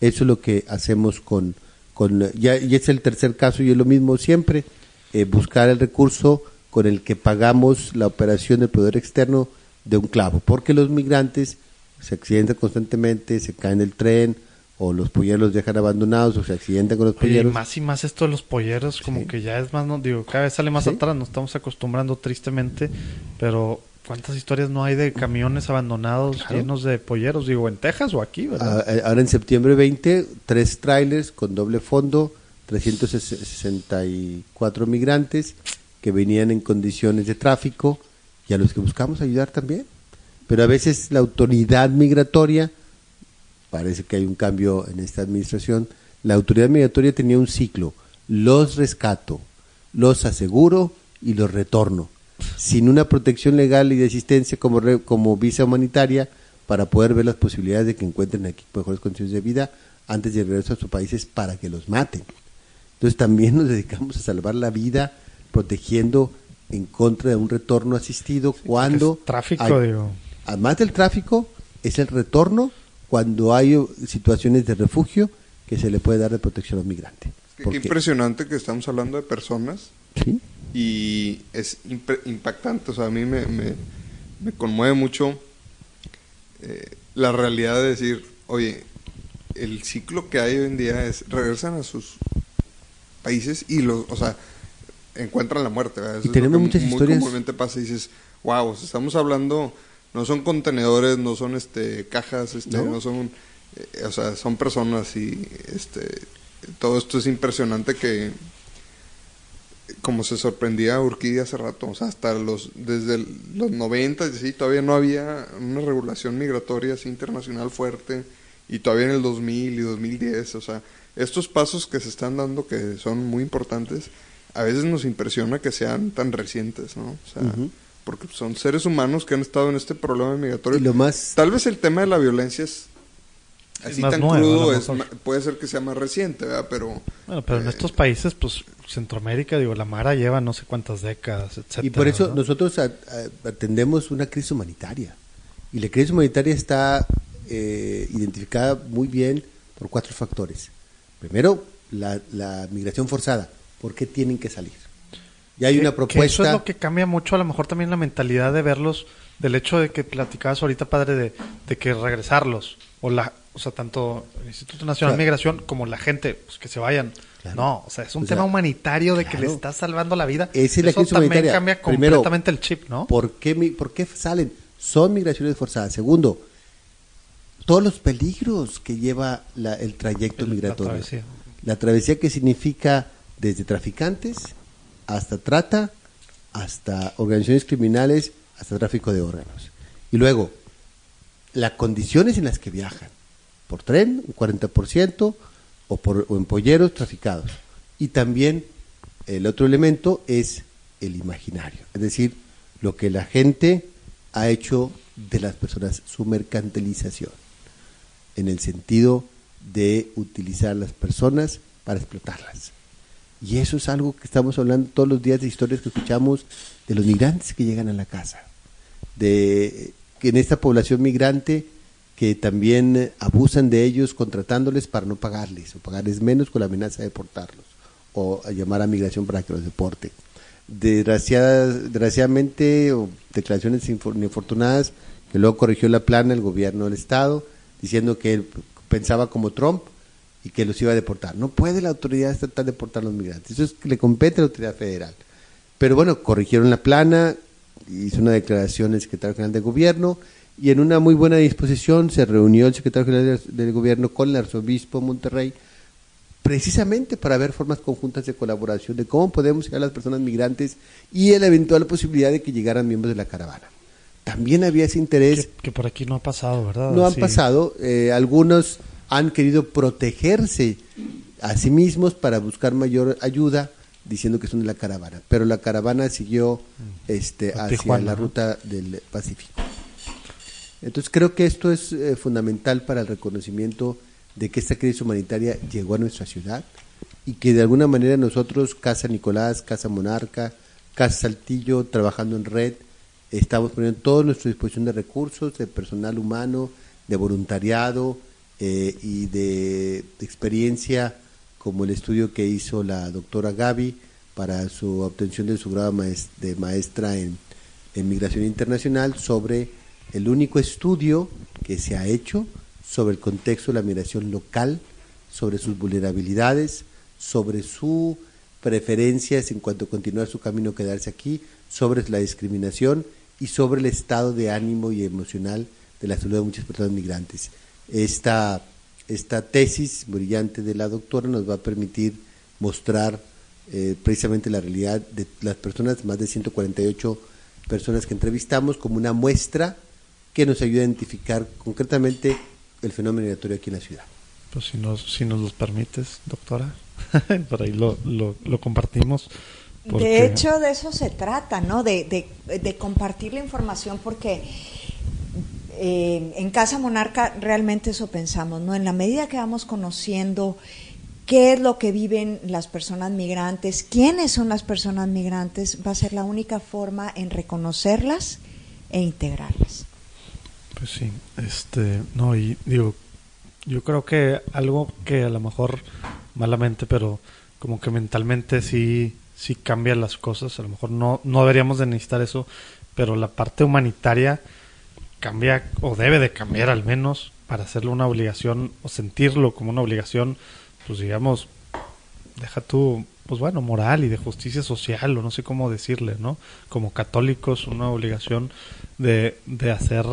Eso es lo que hacemos con, con ya, y es el tercer caso y es lo mismo siempre, eh, buscar el recurso con el que pagamos la operación del proveedor externo de un clavo, porque los migrantes se accidentan constantemente, se caen del tren, o los polleros los dejan abandonados o se accidentan con los polleros. más y más esto de los polleros, como que ya es más, no digo, cada vez sale más atrás, nos estamos acostumbrando tristemente, pero ¿cuántas historias no hay de camiones abandonados llenos de polleros? Digo, en Texas o aquí, ¿verdad? Ah, eh, ahora en septiembre 20, tres trailers con doble fondo, 364 migrantes que venían en condiciones de tráfico y a los que buscamos ayudar también. Pero a veces la autoridad migratoria parece que hay un cambio en esta administración, la autoridad migratoria tenía un ciclo, los rescato, los aseguro y los retorno, sin una protección legal y de asistencia como, como visa humanitaria para poder ver las posibilidades de que encuentren aquí mejores condiciones de vida antes de regresar a sus países para que los maten. Entonces también nos dedicamos a salvar la vida protegiendo en contra de un retorno asistido cuando... tráfico, digo. Además del tráfico, es el retorno cuando hay situaciones de refugio que se le puede dar de protección a los migrantes. Qué impresionante que estamos hablando de personas. ¿Sí? Y es impactante, o sea, a mí me, me, conmueve mucho eh, la realidad de decir, oye, el ciclo que hay hoy en día es regresan a sus países y los, o sea, encuentran la muerte. y tenemos muchas muy historias. comúnmente pasa y dices, wow, estamos hablando no son contenedores, no son este cajas, este, no, son, eh, o sea, son personas y este todo esto es impresionante que como se sorprendía Urquidi hace rato, o sea, hasta los desde los 90 sí, todavía no había una regulación migratoria así internacional fuerte y todavía en el 2000 y 2010, o sea, estos pasos que se están dando que son muy importantes, a veces nos impresiona que sean tan recientes, ¿no? O sea, porque son seres humanos que han estado en este problema migratorio. lo más... Tal vez el tema de la violencia es así tan crudo, puede ser que sea más reciente, ¿verdad? Pero... Bueno, pero en eh, estos países, pues Centroamérica, digo, la Mara lleva no sé cuántas décadas, etcétera. Y por eso nosotros atendemos una crisis humanitaria. Y la crisis humanitaria está eh, identificada muy bien por cuatro factores. Primero, la, la migración forzada. ¿Por qué tienen que salir? Y hay una propuesta. eso es lo que cambia mucho, a lo mejor también la mentalidad de verlos, del hecho de que platicabas ahorita, padre, de, de que regresarlos, o la, o sea, tanto el Instituto Nacional de Migración como la gente, pues que se vayan. No, o sea, es un tema humanitario de que le estás salvando la vida. Esa es la Eso también cambia completamente el chip, ¿no? ¿por qué, ¿Por qué salen? Son migraciones forzadas. Segundo, todos los peligros que lleva la, el trayecto migratorio. La travesía. la travesía que significa desde traficantes hasta trata, hasta organizaciones criminales, hasta tráfico de órganos. Y luego, las condiciones en las que viajan, por tren, un 40%, o, por, en polleros traficados. Y también el otro elemento es el imaginario, es decir, lo que la gente ha hecho de las personas, su mercantilización, en el sentido de utilizar las personas para explotarlas. Y eso es algo que estamos hablando todos los días de historias que escuchamos de los migrantes que llegan a la casa, de que en esta población migrante que también abusan de ellos contratándoles para no pagarles o pagarles menos con la amenaza de deportarlos o llamar a migración para que los deporte. desgraciadamente declaraciones infortunadas que luego corrigió la plana el gobierno del estado diciendo que él pensaba como Trump y que los iba a deportar. No puede la autoridad estatal deportar a los migrantes, eso es que le compete a la autoridad federal. Pero bueno, corrigieron la plana, hizo una declaración el secretario general de gobierno y en una muy buena disposición se reunió el secretario general del gobierno con el arzobispo Monterrey precisamente para ver formas conjuntas de colaboración de cómo podemos llegar a las personas migrantes y la eventual posibilidad de que llegaran miembros de la caravana. También había ese interés. Que, por aquí no ha pasado, ¿verdad? No han pasado. Eh, algunos han querido protegerse a sí mismos para buscar mayor ayuda diciendo que son de la caravana, pero la caravana siguió este, hacia la ruta del Pacífico. Entonces creo que esto es eh, fundamental para el reconocimiento de que esta crisis humanitaria llegó a nuestra ciudad y que de alguna manera nosotros, Casa Nicolás, Casa Monarca, Casa Saltillo, trabajando en red, estamos poniendo toda nuestra disposición de recursos, de personal humano, de voluntariado eh, y de, experiencia, como el estudio que hizo la doctora Gaby para su obtención de su grado de maestra en, en migración internacional sobre el único estudio que se ha hecho sobre el contexto de la migración local, sobre sus vulnerabilidades, sobre su preferencias en cuanto a continuar su camino quedarse aquí, sobre la discriminación y sobre el estado de ánimo y emocional de la salud de muchas personas migrantes. Esta, esta tesis brillante de la doctora nos va a permitir mostrar eh, precisamente la realidad de las personas, más de 148 personas que entrevistamos, como una muestra que nos ayuda a identificar concretamente el fenómeno migratorio aquí en la ciudad. Pues si nos, si nos los permites, doctora, [LAUGHS] por ahí lo, lo, lo compartimos. De hecho, de eso se trata, ¿no? De, de, compartir la información porque eh, en Casa Monarca realmente eso pensamos, ¿no? En la medida que vamos conociendo qué es lo que viven las personas migrantes, quiénes son las personas migrantes, va a ser la única forma en reconocerlas e integrarlas. Pues sí, este, no, y digo, yo creo que algo que a lo mejor malamente, pero como que mentalmente sí sí cambian las cosas. A lo mejor no, no deberíamos de necesitar eso, pero la parte humanitaria cambia o debe de cambiar al menos para hacerlo una obligación o sentirlo como una obligación, pues digamos, deja tú, pues bueno, moral y de justicia social o no sé cómo decirle, ¿no? Como católicos, una obligación de, de hacer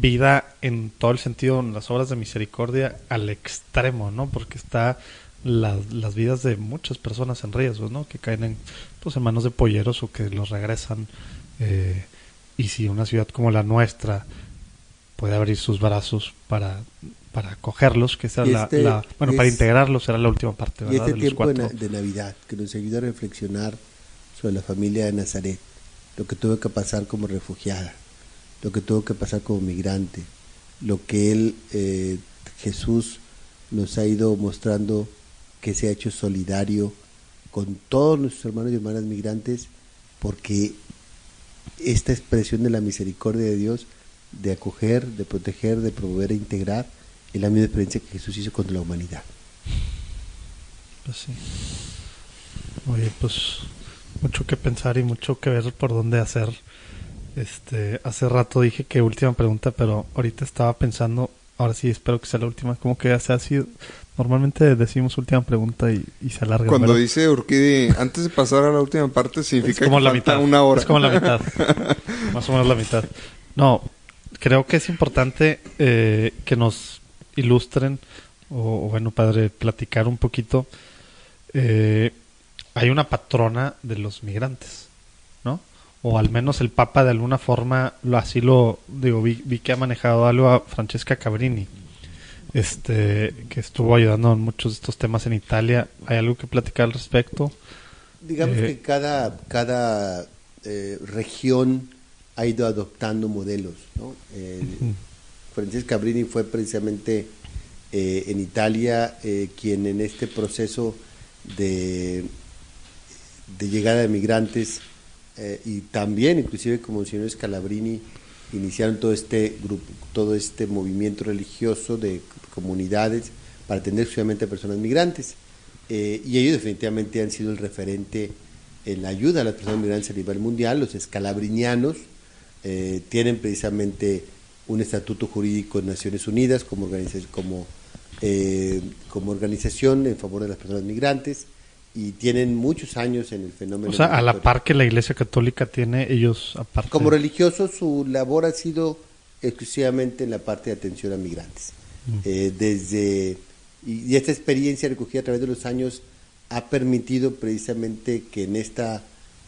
vida en todo el sentido, en las obras de misericordia al extremo, ¿no? Porque está las, las vidas de muchas personas en riesgo, ¿no? Que caen en, pues, en manos de polleros o que los regresan. Eh, y si una ciudad como la nuestra puede abrir sus brazos para, para acogerlos, que sea la, este bueno, para integrarlos será la última parte, ¿verdad? Y este tiempo de, Navidad, que nos ayuda a reflexionar sobre la familia de Nazaret, lo que tuvo que pasar como refugiada, lo que tuvo que pasar como migrante, lo que él, eh, Jesús, nos ha ido mostrando que se ha hecho solidario con todos nuestros hermanos y hermanas migrantes, porque esta expresión de la misericordia de Dios, de acoger, de proteger, de promover e integrar, es la misma experiencia que Jesús hizo con la humanidad. Pues sí. Oye, pues mucho que pensar y mucho que ver por dónde hacer. Este, hace rato dije que última pregunta, pero ahorita estaba pensando, ahora sí espero que sea la última, como que ya se ha sido Normalmente decimos última pregunta y, se alarga. Cuando dice Urquidi, antes de pasar a la última parte, significa como que la mitad. una hora. Es como la mitad. [LAUGHS] Más o menos la mitad. No, creo que es importante eh, que nos ilustren, o, bueno, padre, platicar un poquito. Eh, hay una patrona de los migrantes. O al menos el Papa de alguna forma lo así lo digo, vi, vi que ha manejado algo a Francesca Cabrini este que estuvo ayudando en muchos de estos temas en Italia. ¿Hay algo que platicar al respecto? Digamos eh, que cada, cada eh, región ha ido adoptando modelos. ¿no? Francesca Cabrini fue precisamente eh, en Italia quien en este proceso de, de llegada de migrantes y también inclusive como el señor Scalabrini iniciaron todo este grupo, todo este movimiento religioso de comunidades para atender exclusivamente a personas migrantes. Eh, y ellos definitivamente han sido el referente en la ayuda a las personas migrantes a nivel mundial. Los escalabrinianos eh, tienen precisamente un estatuto jurídico en Naciones Unidas como, organización, como, eh, como organización en favor de las personas migrantes y tienen muchos años en el fenómeno. O sea, a la par que la Iglesia Católica tiene ellos aparte. Como religiosos, su labor ha sido exclusivamente en la parte de atención a migrantes. Mm. Eh, desde y, esta experiencia recogida a través de los años ha permitido precisamente que en esta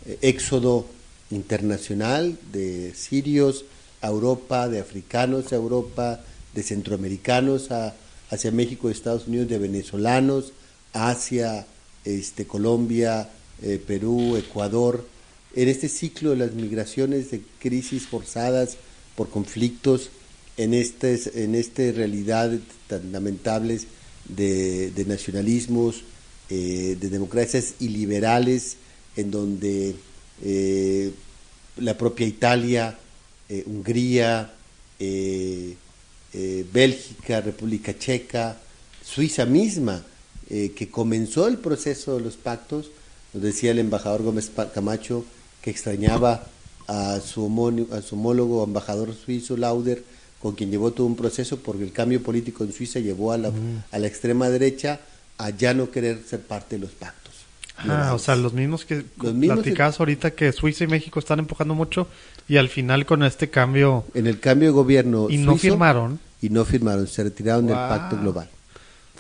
eh, éxodo internacional de sirios a Europa, de africanos a Europa, de centroamericanos a, hacia México y Estados Unidos, de venezolanos hacia este, Colombia, eh, Perú, Ecuador, en este ciclo de las migraciones de crisis forzadas por conflictos, en esta en este realidad tan lamentables de, nacionalismos, eh, de democracias iliberales, en donde eh, la propia Italia, Hungría, Bélgica, República Checa, Suiza misma, eh, que comenzó el proceso de los pactos, nos decía el embajador Gómez Camacho que extrañaba a su, a su homólogo embajador suizo Lauder, con quien llevó todo un proceso porque el cambio político en Suiza llevó a la, a la extrema derecha a ya no querer ser parte de los pactos. Ah, o sea, los mismos que los platicabas ahorita que Suiza y México están empujando mucho y al final con este cambio... En el cambio de gobierno... Y no firmaron. Y no firmaron, se retiraron del pacto global.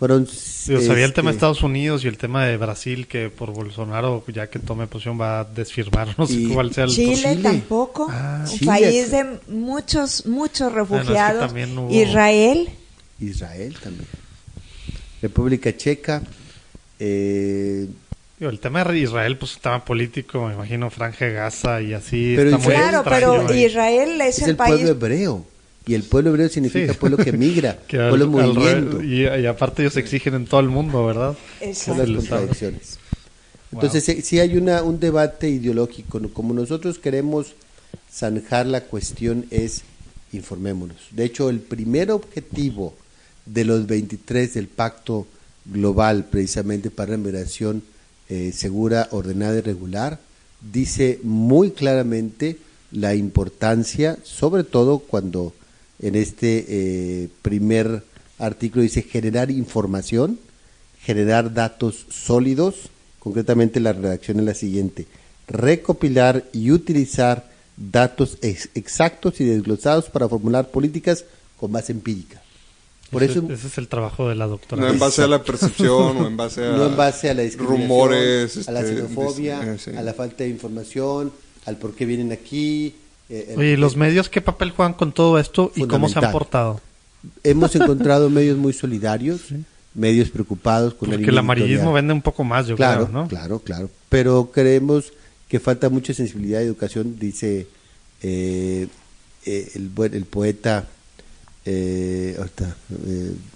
Fueron. sabía el tema de este, Estados Unidos y el tema de Brasil, que por Bolsonaro, ya que tome posición, va a desfirmar. [LAUGHS] No sé cuál sea el. Chile, tampoco. Ah, un país de muchos, muchos refugiados. Israel. Israel también. República Checa. Eh, el tema de Israel, pues estaba político, me imagino, Franja Gaza y así. Pero claro, pero Israel es, el, país. pueblo hebreo. Y el pueblo hebreo significa pueblo que migra, [LAUGHS] pueblo movimiento. Y, aparte ellos exigen en todo el mundo, ¿verdad? Son las contradicciones. Entonces, si hay una, un debate ideológico. Como nosotros queremos zanjar la cuestión es informémonos. De hecho, el primer objetivo de los 23 del Pacto Global, precisamente para la migración eh, segura, ordenada y regular, dice muy claramente la importancia, sobre todo cuando en este eh, primer artículo dice generar información, generar datos sólidos, concretamente la redacción es la siguiente, recopilar y utilizar datos exactos y desglosados para formular políticas con base empírica. Por ese, eso, ese es el trabajo de la doctora. No en base a la percepción o en base a, no en base a la rumores, a la este, xenofobia, eh, a la falta de información, al por qué vienen aquí, eh, Oye, ¿y los medios qué papel juegan con todo esto y cómo se han portado? Hemos [LAUGHS] encontrado medios muy solidarios, medios preocupados con Porque el amarillismo vende un poco más, yo claro, creo, ¿no? Claro, claro. Pero creemos que falta mucha sensibilidad y educación, dice eh, eh, el, el poeta. Eh, ahorita,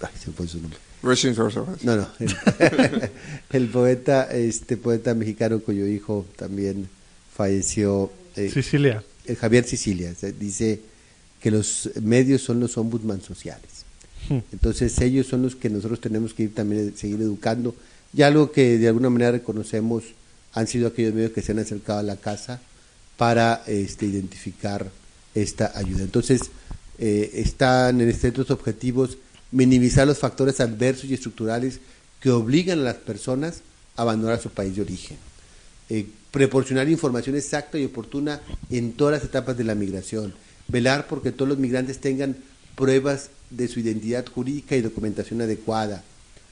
ay, se fue su nombre. No, no. El, [LAUGHS] el, poeta, este poeta mexicano cuyo hijo también falleció. Sicilia. Javier Sicilia, dice que los medios son los ombudsman sociales. Hmm. Entonces ellos son los que nosotros tenemos que ir también a seguir educando. Y algo que de alguna manera reconocemos han sido aquellos medios que se han acercado a la casa para este, identificar esta ayuda. Entonces eh, están en estos objetivos minimizar los factores adversos y estructurales que obligan a las personas a abandonar su país de origen. Eh, proporcionar información exacta y oportuna en todas las etapas de la migración, velar porque todos los migrantes tengan pruebas de su identidad jurídica y documentación adecuada,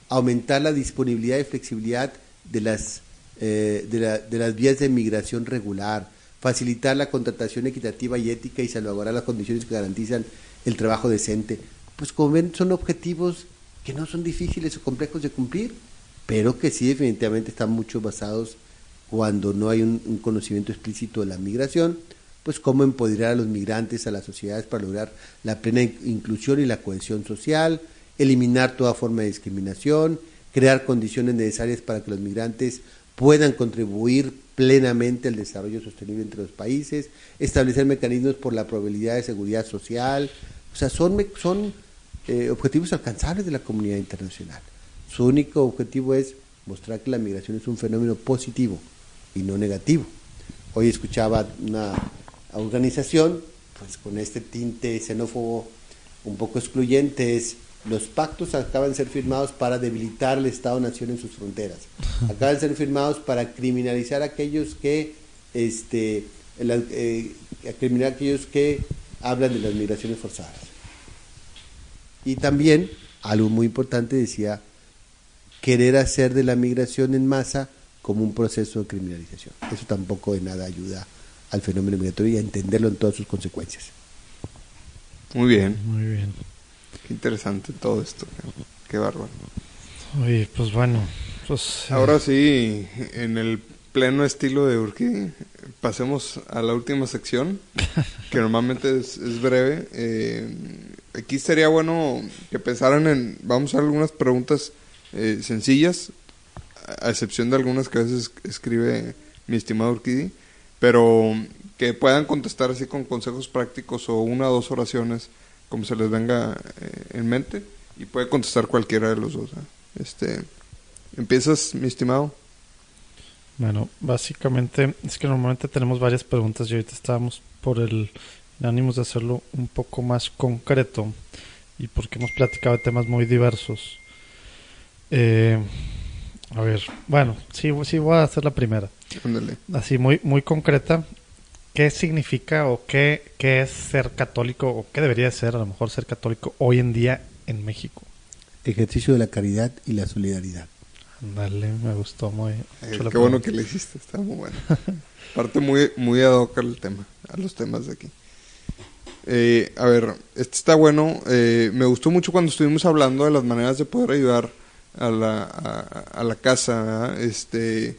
aumentar la disponibilidad y flexibilidad de las, eh, de, las vías de migración regular, facilitar la contratación equitativa y ética y salvaguardar las condiciones que garantizan el trabajo decente. Pues como ven, son objetivos que no son difíciles o complejos de cumplir, pero que sí definitivamente están mucho basados cuando no hay un, conocimiento explícito de la migración, pues cómo empoderar a los migrantes, a las sociedades para lograr la plena inclusión y la cohesión social, eliminar toda forma de discriminación, crear condiciones necesarias para que los migrantes puedan contribuir plenamente al desarrollo sostenible entre los países, establecer mecanismos por la probabilidad de seguridad social, o sea, son, son eh, objetivos alcanzables de la comunidad internacional. Su único objetivo es mostrar que la migración es un fenómeno positivo, y no negativo. Hoy escuchaba una organización, pues con este tinte xenófobo un poco excluyente, es los pactos acaban de ser firmados para debilitar el Estado-Nación en sus fronteras. [LAUGHS] Acaban de ser firmados para criminalizar a aquellos que, este, eh, criminalizar a aquellos que hablan de las migraciones forzadas. Y también, algo muy importante, decía, querer hacer de la migración en masa como un proceso de criminalización. Eso tampoco de nada ayuda al fenómeno migratorio y a entenderlo en todas sus consecuencias. Muy bien. Muy bien. Qué interesante todo esto. Qué bárbaro. Oye, pues bueno. Pues, eh, Ahora sí, en el pleno estilo de Urquí, pasemos a la última sección, [LAUGHS] que normalmente es, breve. Eh, aquí sería bueno que pensaran en, vamos a algunas preguntas eh, sencillas, a excepción de algunas que a veces escribe mi estimado Urquidi, pero que puedan contestar así con consejos prácticos o una o dos oraciones como se les venga eh, en mente y puede contestar cualquiera de los dos. ¿eh? Este, ¿Empiezas, mi estimado? Bueno, básicamente es que normalmente tenemos varias preguntas y ahorita estábamos por el, ánimo de hacerlo un poco más concreto y porque hemos platicado de temas muy diversos. Eh, a ver, bueno, sí, sí voy a hacer la primera. Así, muy, muy concreta qué significa o qué, qué es ser católico o qué debería ser a lo mejor ser católico hoy en día en México. Ejercicio de la caridad y la solidaridad. Dale, me gustó muy. Eh, qué bueno que le hiciste, está muy bueno. [LAUGHS] Parte muy, muy ad hoc al tema, a los temas de aquí. Eh, a ver, este está bueno. Eh, me gustó mucho cuando estuvimos hablando de las maneras de poder ayudar a la, a, la casa, este,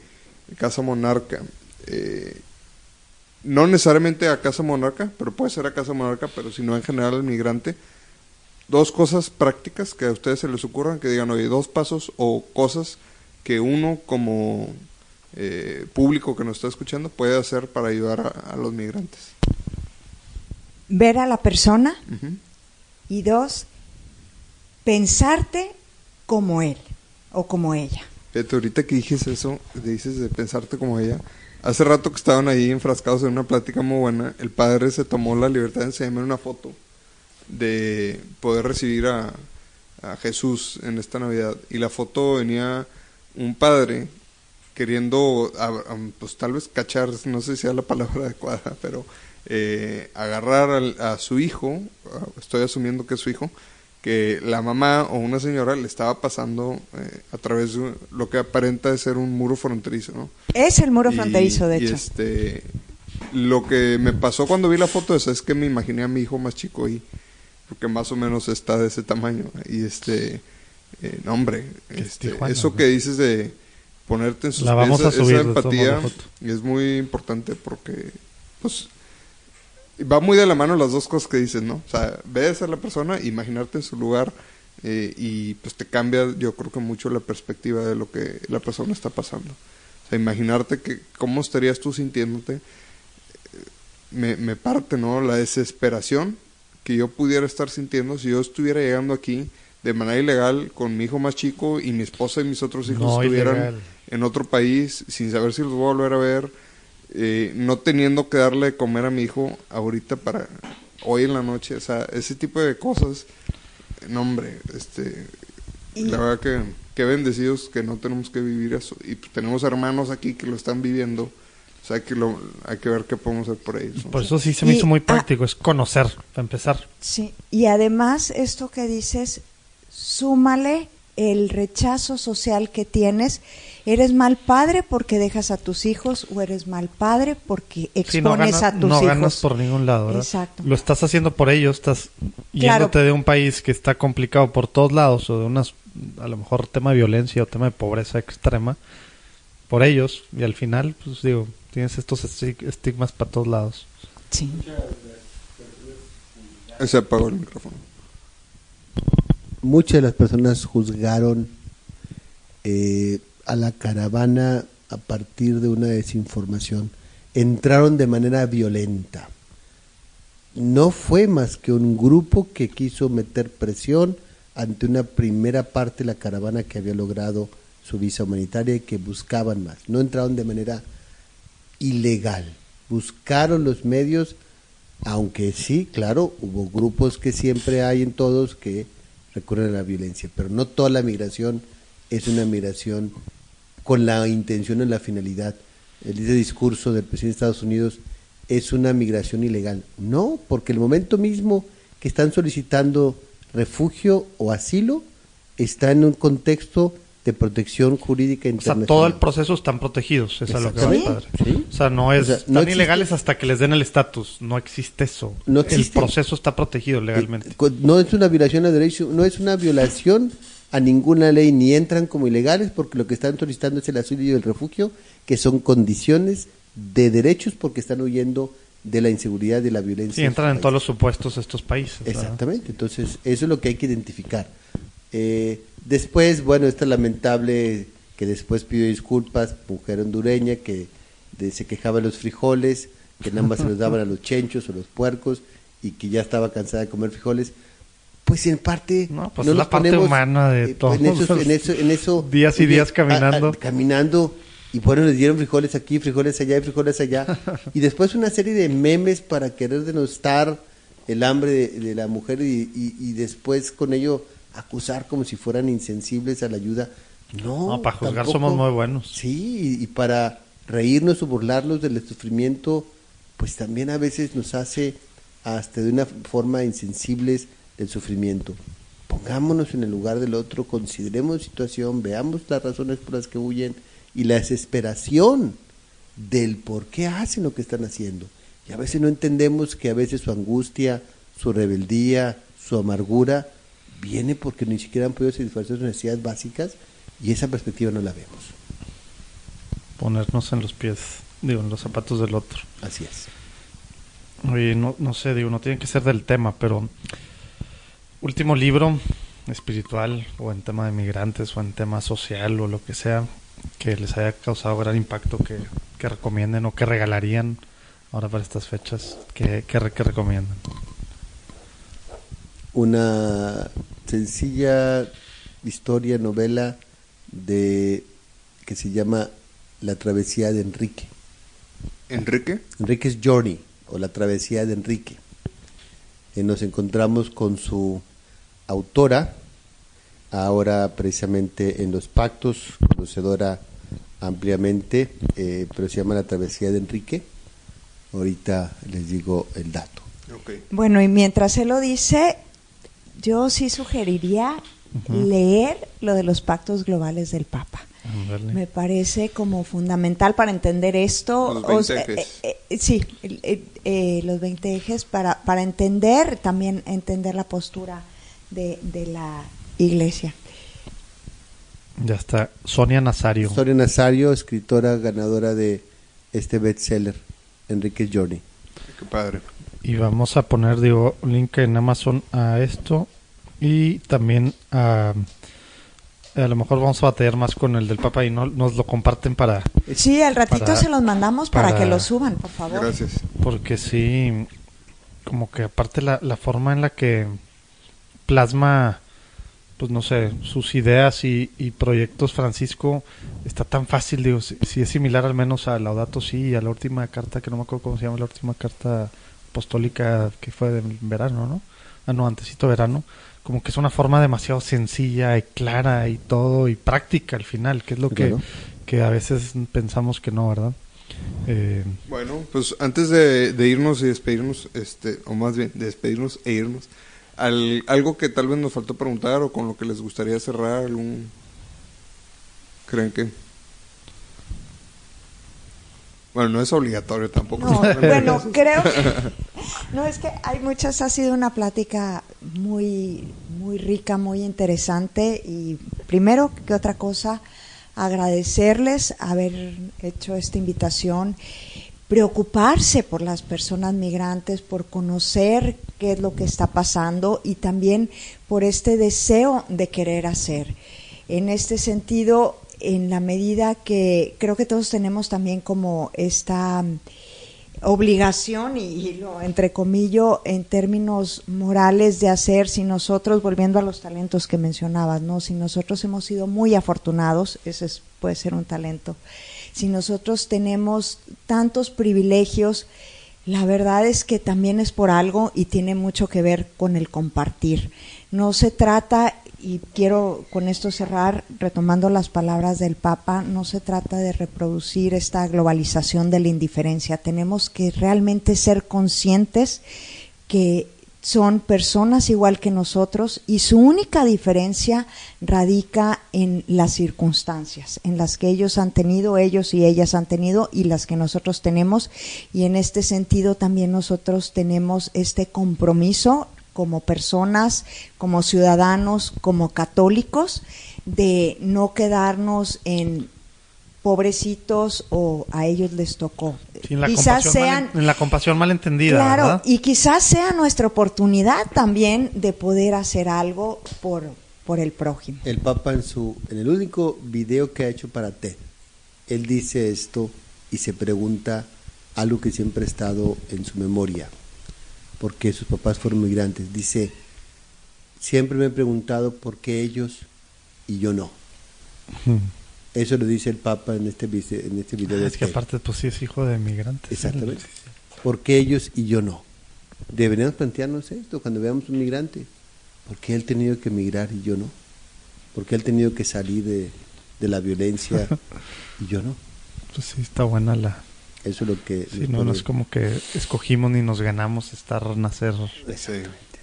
casa monarca. Eh, no necesariamente a Casa Monarca, pero puede ser a Casa Monarca, pero si no en general al migrante. Dos cosas prácticas que a ustedes se les ocurran, que digan, oye, dos pasos o cosas que uno como eh, público que nos está escuchando puede hacer para ayudar a, los migrantes. Ver a la persona y dos, pensarte como él o como ella. Fíjate, ahorita que dices eso, dices de pensarte como ella, Hace rato que estaban ahí enfrascados en una plática muy buena, el padre se tomó la libertad de enseñarme una foto de poder recibir a, Jesús en esta Navidad. Y la foto venía un padre queriendo, pues tal vez cachar, no sé si sea la palabra [LAUGHS] adecuada, pero eh, agarrar a su hijo, estoy asumiendo que es su hijo, que la mamá o una señora le estaba pasando eh, a través de lo que aparenta de ser un muro fronterizo, ¿no? Es el muro fronterizo, de hecho. Este, lo que me pasó cuando vi la foto es, es que me imaginé a mi hijo más chico y porque más o menos está de ese tamaño y este eh, no hombre este, eso que dices de ponerte en sus pies esa empatía es muy importante porque pues va muy de la mano las dos cosas que dices, ¿no? O sea, ves a la persona, imaginarte en su lugar eh, y pues te cambia, yo creo que mucho la perspectiva de lo que la persona está pasando. O sea, imaginarte que cómo estarías tú sintiéndote, eh, me, me parte, ¿no? La desesperación que yo pudiera estar sintiendo si yo estuviera llegando aquí de manera ilegal con mi hijo más chico y mi esposa y mis otros hijos estuvieran en otro país sin saber si los voy a volver a ver eh, no teniendo que darle de comer a mi hijo ahorita para hoy en la noche, o sea, ese tipo de cosas, no hombre, este, la verdad que, que bendecidos que no tenemos que vivir eso y tenemos hermanos aquí que lo están viviendo. O sea, que lo, hay que ver qué podemos hacer por ellos. Por eso sí se me hizo muy práctico, es conocer, para empezar. Sí, y además esto que dices, súmale el rechazo social que tienes ¿Eres mal padre porque dejas a tus hijos o eres mal padre porque expones a tus hijos? No ganas por ningún lado, ¿verdad? Exacto. Lo estás haciendo por ellos, estás yéndote de un país que está complicado por todos lados o de unas, a lo mejor tema de violencia o tema de pobreza extrema, por ellos y al final, pues digo, tienes estos estigmas para todos lados. Sí. Se apagó el micrófono. Muchas de las personas juzgaron eh, a la caravana a partir de una desinformación. Entraron de manera violenta. No fue más que un grupo que quiso meter presión ante una primera parte de la caravana que había logrado su visa humanitaria y que buscaban más. No entraron de manera ilegal. Buscaron los medios, aunque sí, claro, hubo grupos que siempre hay en todos que recurren a la violencia, pero no toda la migración es una migración con la intención o la finalidad. El discurso del presidente de Estados Unidos es una migración ilegal. No, porque el momento mismo que están solicitando refugio o asilo está en un contexto de protección jurídica internacional. O sea, todo el proceso están protegidos, es lo que va padre. O sea, no es están ilegales hasta que les den el estatus, no existe eso. No existe. El proceso está protegido legalmente. Eh, no es una violación a derecho, no es una violación a ninguna ley ni entran como ilegales porque lo que están solicitando es el asilo y el refugio, que son condiciones de derechos porque están huyendo de la inseguridad y de la violencia. Sí, entran en todos los supuestos estos países. Exactamente, entonces eso es lo que hay que identificar. Eh, después, bueno, esta lamentable que después pidió disculpas, mujer hondureña que se quejaba de los frijoles, que nada más se los daban a los [LAUGHS] chenchos o los puercos y que ya estaba cansada de comer frijoles. Pues en parte no, pues la parte humana de eh, todos en, eso, días y días caminando caminando y bueno, les dieron frijoles aquí, frijoles allá y frijoles allá. [LAUGHS] y después una serie de memes para querer denostar el hambre de, la mujer y, después con ello acusar como si fueran insensibles a la ayuda. No, para juzgar somos muy buenos. Sí, y, para reírnos o burlarnos del sufrimiento, pues también a veces nos hace hasta de una forma insensibles del sufrimiento. Pongámonos en el lugar del otro, consideremos la situación, veamos las razones por las que huyen y la desesperación del por qué hacen lo que están haciendo. Y a veces no entendemos que a veces su angustia, su rebeldía, su amargura viene porque ni siquiera han podido satisfacer sus necesidades básicas y esa perspectiva no la vemos. Ponernos en los pies, digo, en los zapatos del otro. Así es. Oye, no, no sé, digo, no tiene que ser del tema, pero último libro espiritual o en tema de migrantes o en tema social o lo que sea que les haya causado gran impacto que, recomienden o que regalarían ahora para estas fechas? que, que recomiendan? Una sencilla historia, novela de que se llama La travesía de Enrique. ¿Enrique? Enrique's Journey o La travesía de Enrique. Y nos encontramos con su autora, ahora precisamente en los pactos, conocedora ampliamente, eh, pero se llama La Travesía de Enrique. Ahorita les digo el dato. Bueno, y mientras él lo dice, yo sí sugeriría leer lo de los pactos globales del Papa. Me parece como fundamental para entender esto. Los 20 ejes. Eh, eh, sí, los 20 ejes para, para entender, también entender la postura de, de la iglesia. Ya está. Sonia Nazario. Sonia Nazario, escritora ganadora de este bestseller, Enrique Journey. Qué padre. Y vamos a poner, digo, link en Amazon a esto y también a... A lo mejor vamos a batallar más con el del Papa y no, nos lo comparten para... Sí, al ratito se los mandamos para, que lo suban, por favor. Gracias. Porque sí, como que aparte la, la forma en la que plasma pues no sé, sus ideas y, proyectos, Francisco, está tan fácil, digo, si, es similar al menos a Laudato sí y a la última carta, que no me acuerdo cómo se llama, la última carta apostólica que fue de verano, ¿no? Ah, no, antesito verano, como que es una forma demasiado sencilla y clara y todo y práctica al final, que es lo que, que a veces pensamos que no, ¿verdad? Eh, bueno, pues antes de, de irnos y despedirnos, este, o más bien, despedirnos e irnos, algo que tal vez nos faltó preguntar o con lo que les gustaría cerrar, algún... ¿Creen que? Bueno, no es obligatorio tampoco. [LAUGHS] bueno, creo No, es que hay muchas, ha sido una plática muy, muy rica, muy interesante y primero que otra cosa, agradecerles haber hecho esta invitación preocuparse por las personas migrantes, por conocer qué es lo que está pasando y también por este deseo de querer hacer. En este sentido, en la medida que creo que todos tenemos también como esta obligación y, lo entrecomillo en términos morales de hacer si nosotros volviendo a los talentos que mencionabas no si nosotros hemos sido muy afortunados ese puede ser un talento si nosotros tenemos tantos privilegios la verdad es que también es por algo y tiene mucho que ver con el compartir. No se trata y quiero con esto cerrar retomando las palabras del Papa, no se trata de reproducir esta globalización de la indiferencia, tenemos que realmente ser conscientes que son personas igual que nosotros y su única diferencia radica en las circunstancias, en las que ellos han tenido, ellos y ellas han tenido y las que nosotros tenemos. Y en este sentido también nosotros tenemos este compromiso como personas, como ciudadanos, como católicos, de no quedarnos en pobrecitos o a ellos les tocó. quizás sean en la compasión malentendida. Claro, y quizás sea nuestra oportunidad también de poder hacer algo por, por el prójimo. El Papa en su en el único video que ha hecho para TED, él dice esto y se pregunta algo que siempre ha estado en su memoria porque sus papás fueron migrantes. Dice, siempre me he preguntado por qué ellos y yo no. Eso lo dice el Papa en este, en este video. Ah, es que aparte, pues sí es hijo de migrantes. Exactamente. ¿Por qué ellos y yo no? Deberíamos plantearnos esto cuando veamos un migrante. ¿Por qué él ha tenido que emigrar y yo no? ¿Por qué él ha tenido que salir de, de la violencia [LAUGHS] y yo no? Pues sí, está buena la, eso es lo que... Sí, no, es como que escogimos ni nos ganamos estar, nacer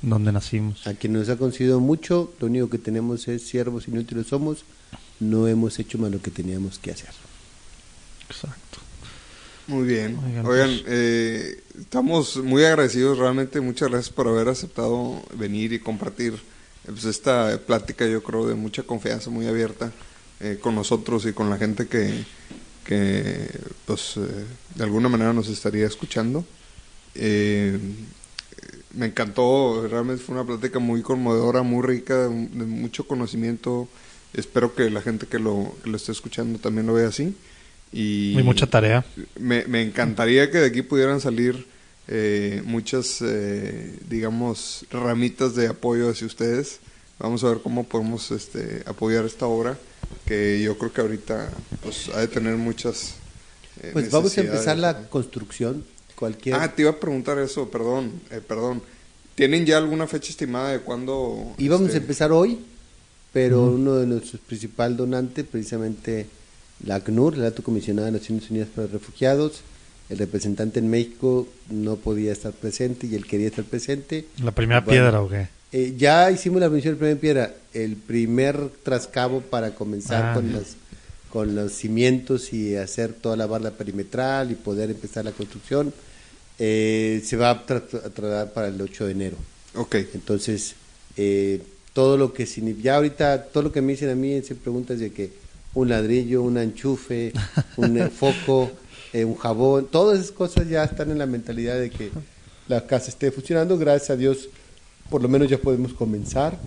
donde nacimos. A quien nos ha concedido mucho, lo único que tenemos es siervos inútiles somos, no hemos hecho más lo que teníamos que hacer. Exacto. Muy bien. Oigan, pues. eh, estamos muy agradecidos realmente. Muchas gracias por haber aceptado venir y compartir pues, esta plática, yo creo, de mucha confianza, muy abierta eh, con nosotros y con la gente que, que pues eh, de alguna manera nos estaría escuchando. Eh, me encantó, realmente fue una plática muy conmovedora, muy rica, de, mucho conocimiento. Espero que la gente que lo, que lo esté escuchando también lo vea así. Y mucha tarea. Me, me encantaría que de aquí pudieran salir eh, muchas, digamos, ramitas de apoyo hacia ustedes. Vamos a ver cómo podemos este, apoyar esta obra que yo creo que ahorita pues ha de tener muchas eh, pues vamos a empezar la construcción cualquier ah te iba a preguntar eso perdón eh, perdón tienen ya alguna fecha estimada de cuándo íbamos a este? empezar hoy pero uno de nuestros principales donantes precisamente la ACNUR la Alto Comisionada de Naciones Unidas para Refugiados el representante en México no podía estar presente y él quería estar presente la primera piedra o qué eh, ya hicimos la bendición de primera piedra, el primer trascabo para comenzar ah, con, los, con los cimientos y hacer toda la barra perimetral y poder empezar la construcción. Eh, se va a tratar para el 8 de enero. Ok. Entonces, eh, todo lo que ya ahorita, todo lo que me dicen a mí se preguntas de que un ladrillo, un enchufe, [LAUGHS] un foco, un jabón, todas esas cosas ya están en la mentalidad de que la casa esté funcionando. Gracias a Dios por lo menos ya podemos comenzar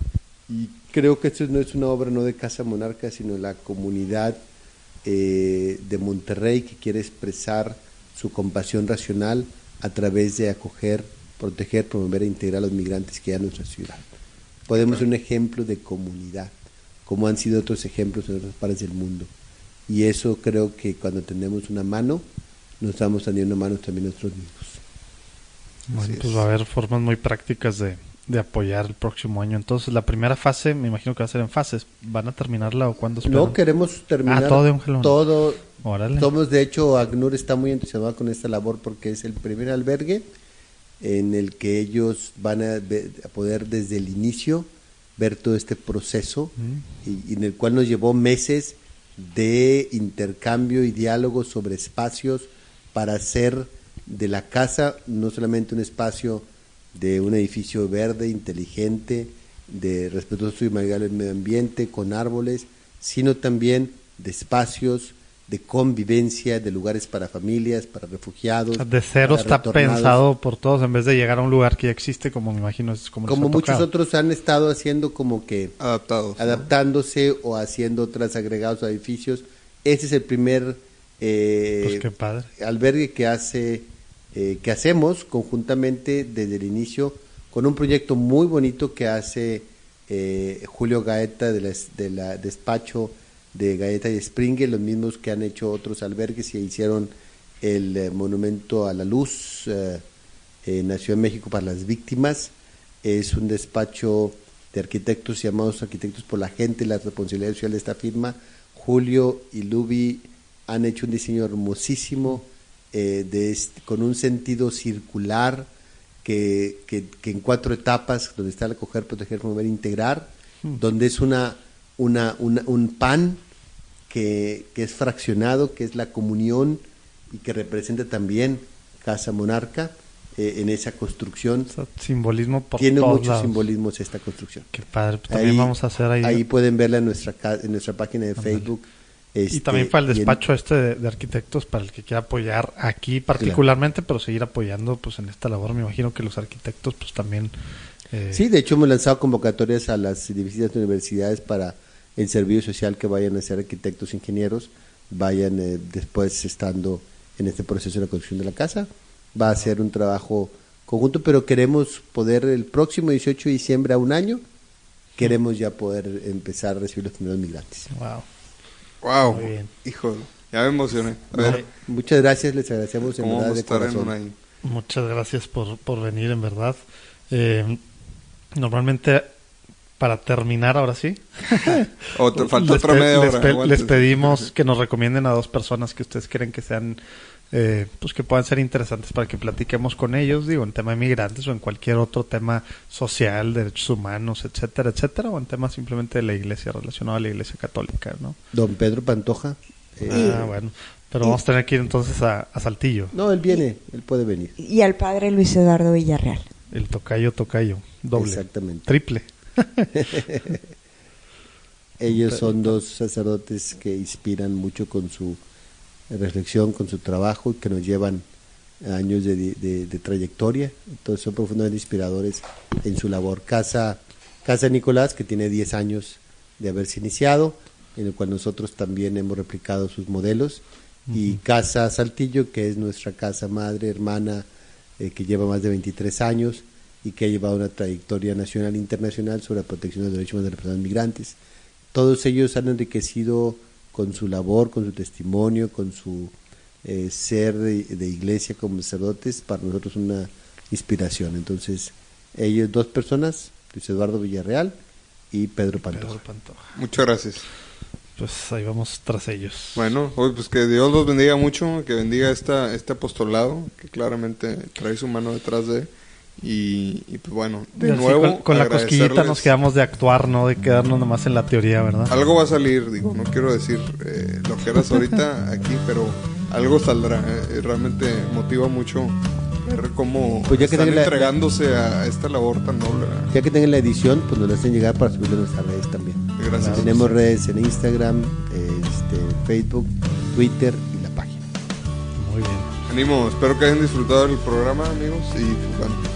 y creo que esto no es una obra no de Casa Monarca, sino la comunidad eh, de Monterrey que quiere expresar su compasión racional a través de acoger, proteger, promover e integrar a los migrantes que hay en nuestra ciudad. Podemos ser un ejemplo de comunidad, como han sido otros ejemplos en otras partes del mundo. Y eso creo que cuando tenemos una mano, nos estamos teniendo manos también nosotros mismos. Bueno, pues va a haber formas muy prácticas de, de apoyar el próximo año. Entonces, la primera fase, me imagino que va a ser en fases. ¿Van a terminarla o cuándo No, queremos terminar ah, todo de un jalón. Todo. Somos, de hecho, ACNUR está muy entusiasmado con esta labor porque es el primer albergue en el que ellos van a, poder desde el inicio ver todo este proceso mm. y, y en el cual nos llevó meses de intercambio y diálogo sobre espacios para hacer de la casa no solamente un espacio de un edificio verde, inteligente, de respetuoso y amigable al medio ambiente, con árboles, sino también de espacios de convivencia, de lugares para familias, para refugiados. De cero está pensado por todos en vez de llegar a un lugar que ya existe, como me imagino es como Como muchos otros han estado haciendo como que Adaptados, adaptándose o haciendo otros agregados a edificios. Ese es el primer eh, pues qué padre. albergue que hace eh, que hacemos conjuntamente desde el inicio con un proyecto muy bonito que hace eh, Julio Gaeta de la, despacho de Gaeta y Springer, los mismos que han hecho otros albergues y hicieron el eh, monumento a la luz en la Ciudad de México para las víctimas. Es un despacho de arquitectos llamados arquitectos por la gente, la responsabilidad social de esta firma. Julio y Lubi han hecho un diseño hermosísimo eh, de con un sentido circular que, que, en cuatro etapas, donde está el acoger, proteger, promover, integrar, hmm. donde es una, una, un pan que, que, es fraccionado, que es la comunión y que representa también Casa Monarca. Eh, en esa construcción. simbolismo por Tiene muchos simbolismos esta construcción. Qué padre. Pues también vamos a hacer ahí. Ahí pueden verla en nuestra, en nuestra página de Facebook y también este, para el despacho este de, arquitectos, para el que quiera apoyar aquí particularmente, pero seguir apoyando pues en esta labor. Me imagino que los arquitectos pues también... Eh, sí, de hecho hemos lanzado convocatorias a las distintas universidades para el servicio social que vayan a ser arquitectos, ingenieros, vayan eh, después estando en este proceso de la construcción de la casa. Va a ser un trabajo conjunto, pero queremos poder el próximo 18 de diciembre a un año, queremos ya poder empezar a recibir los primeros migrantes. Wow. Wow. Hijo, ya me emocioné. muchas gracias, les agradecemos en verdad de corazón. Muchas gracias por, por venir, en verdad. Eh, normalmente, para terminar, ahora sí. [LAUGHS] [LAUGHS] falta otra media hora. Les, pedimos que nos recomienden a dos personas que ustedes creen que sean eh, pues que puedan ser interesantes para que platiquemos con ellos, digo, en tema de migrantes o en cualquier otro tema social, derechos humanos, etcétera, etcétera, o en temas simplemente de la iglesia, relacionado a la iglesia católica, ¿no? Don Pedro Pantoja. Eh, ah, bueno. Pero vamos a tener que ir entonces a, Saltillo. No, él viene, él puede venir. Y al padre Luis Eduardo Villarreal. El tocayo, tocayo, doble. Exactamente. Triple. [LAUGHS] Ellos son dos sacerdotes que inspiran mucho con su reflexión, con su trabajo y que nos llevan años de, trayectoria. Entonces son profundamente inspiradores en su labor. Casa, Casa Nicolás, que tiene 10 años de haberse iniciado, en el cual nosotros también hemos replicado sus modelos. Y Casa Saltillo, que es nuestra casa madre, hermana, eh, que lleva más de 23 años y que ha llevado una trayectoria nacional e internacional sobre la protección de los derechos de las personas migrantes. Todos ellos han enriquecido con su labor, con su testimonio, con su eh, ser de, iglesia como sacerdotes, para nosotros una inspiración. Entonces, ellos dos personas, Luis Eduardo Villarreal y Pedro Pantoja. Muchas gracias. Pues ahí vamos tras ellos. Bueno, pues que Dios los bendiga mucho, que bendiga esta, este apostolado, que claramente trae su mano detrás de y, pues bueno, de nuevo. con, la cosquillita nos quedamos de actuar, no de quedarnos nomás en la teoría, ¿verdad? Algo va a salir, digo, no quiero decir eh, lo que eras ahorita [LAUGHS] aquí, pero algo saldrá. Eh, realmente motiva mucho ver cómo pues ya que están entregándose a esta labor tan noble. Ya que tengan la edición, pues nos la hacen llegar para subirlo a nuestras redes también. Gracias. Tenemos redes en Instagram, este, Facebook, Twitter y la página. Muy bien. Animo, espero que hayan disfrutado del programa, amigos, y pues bueno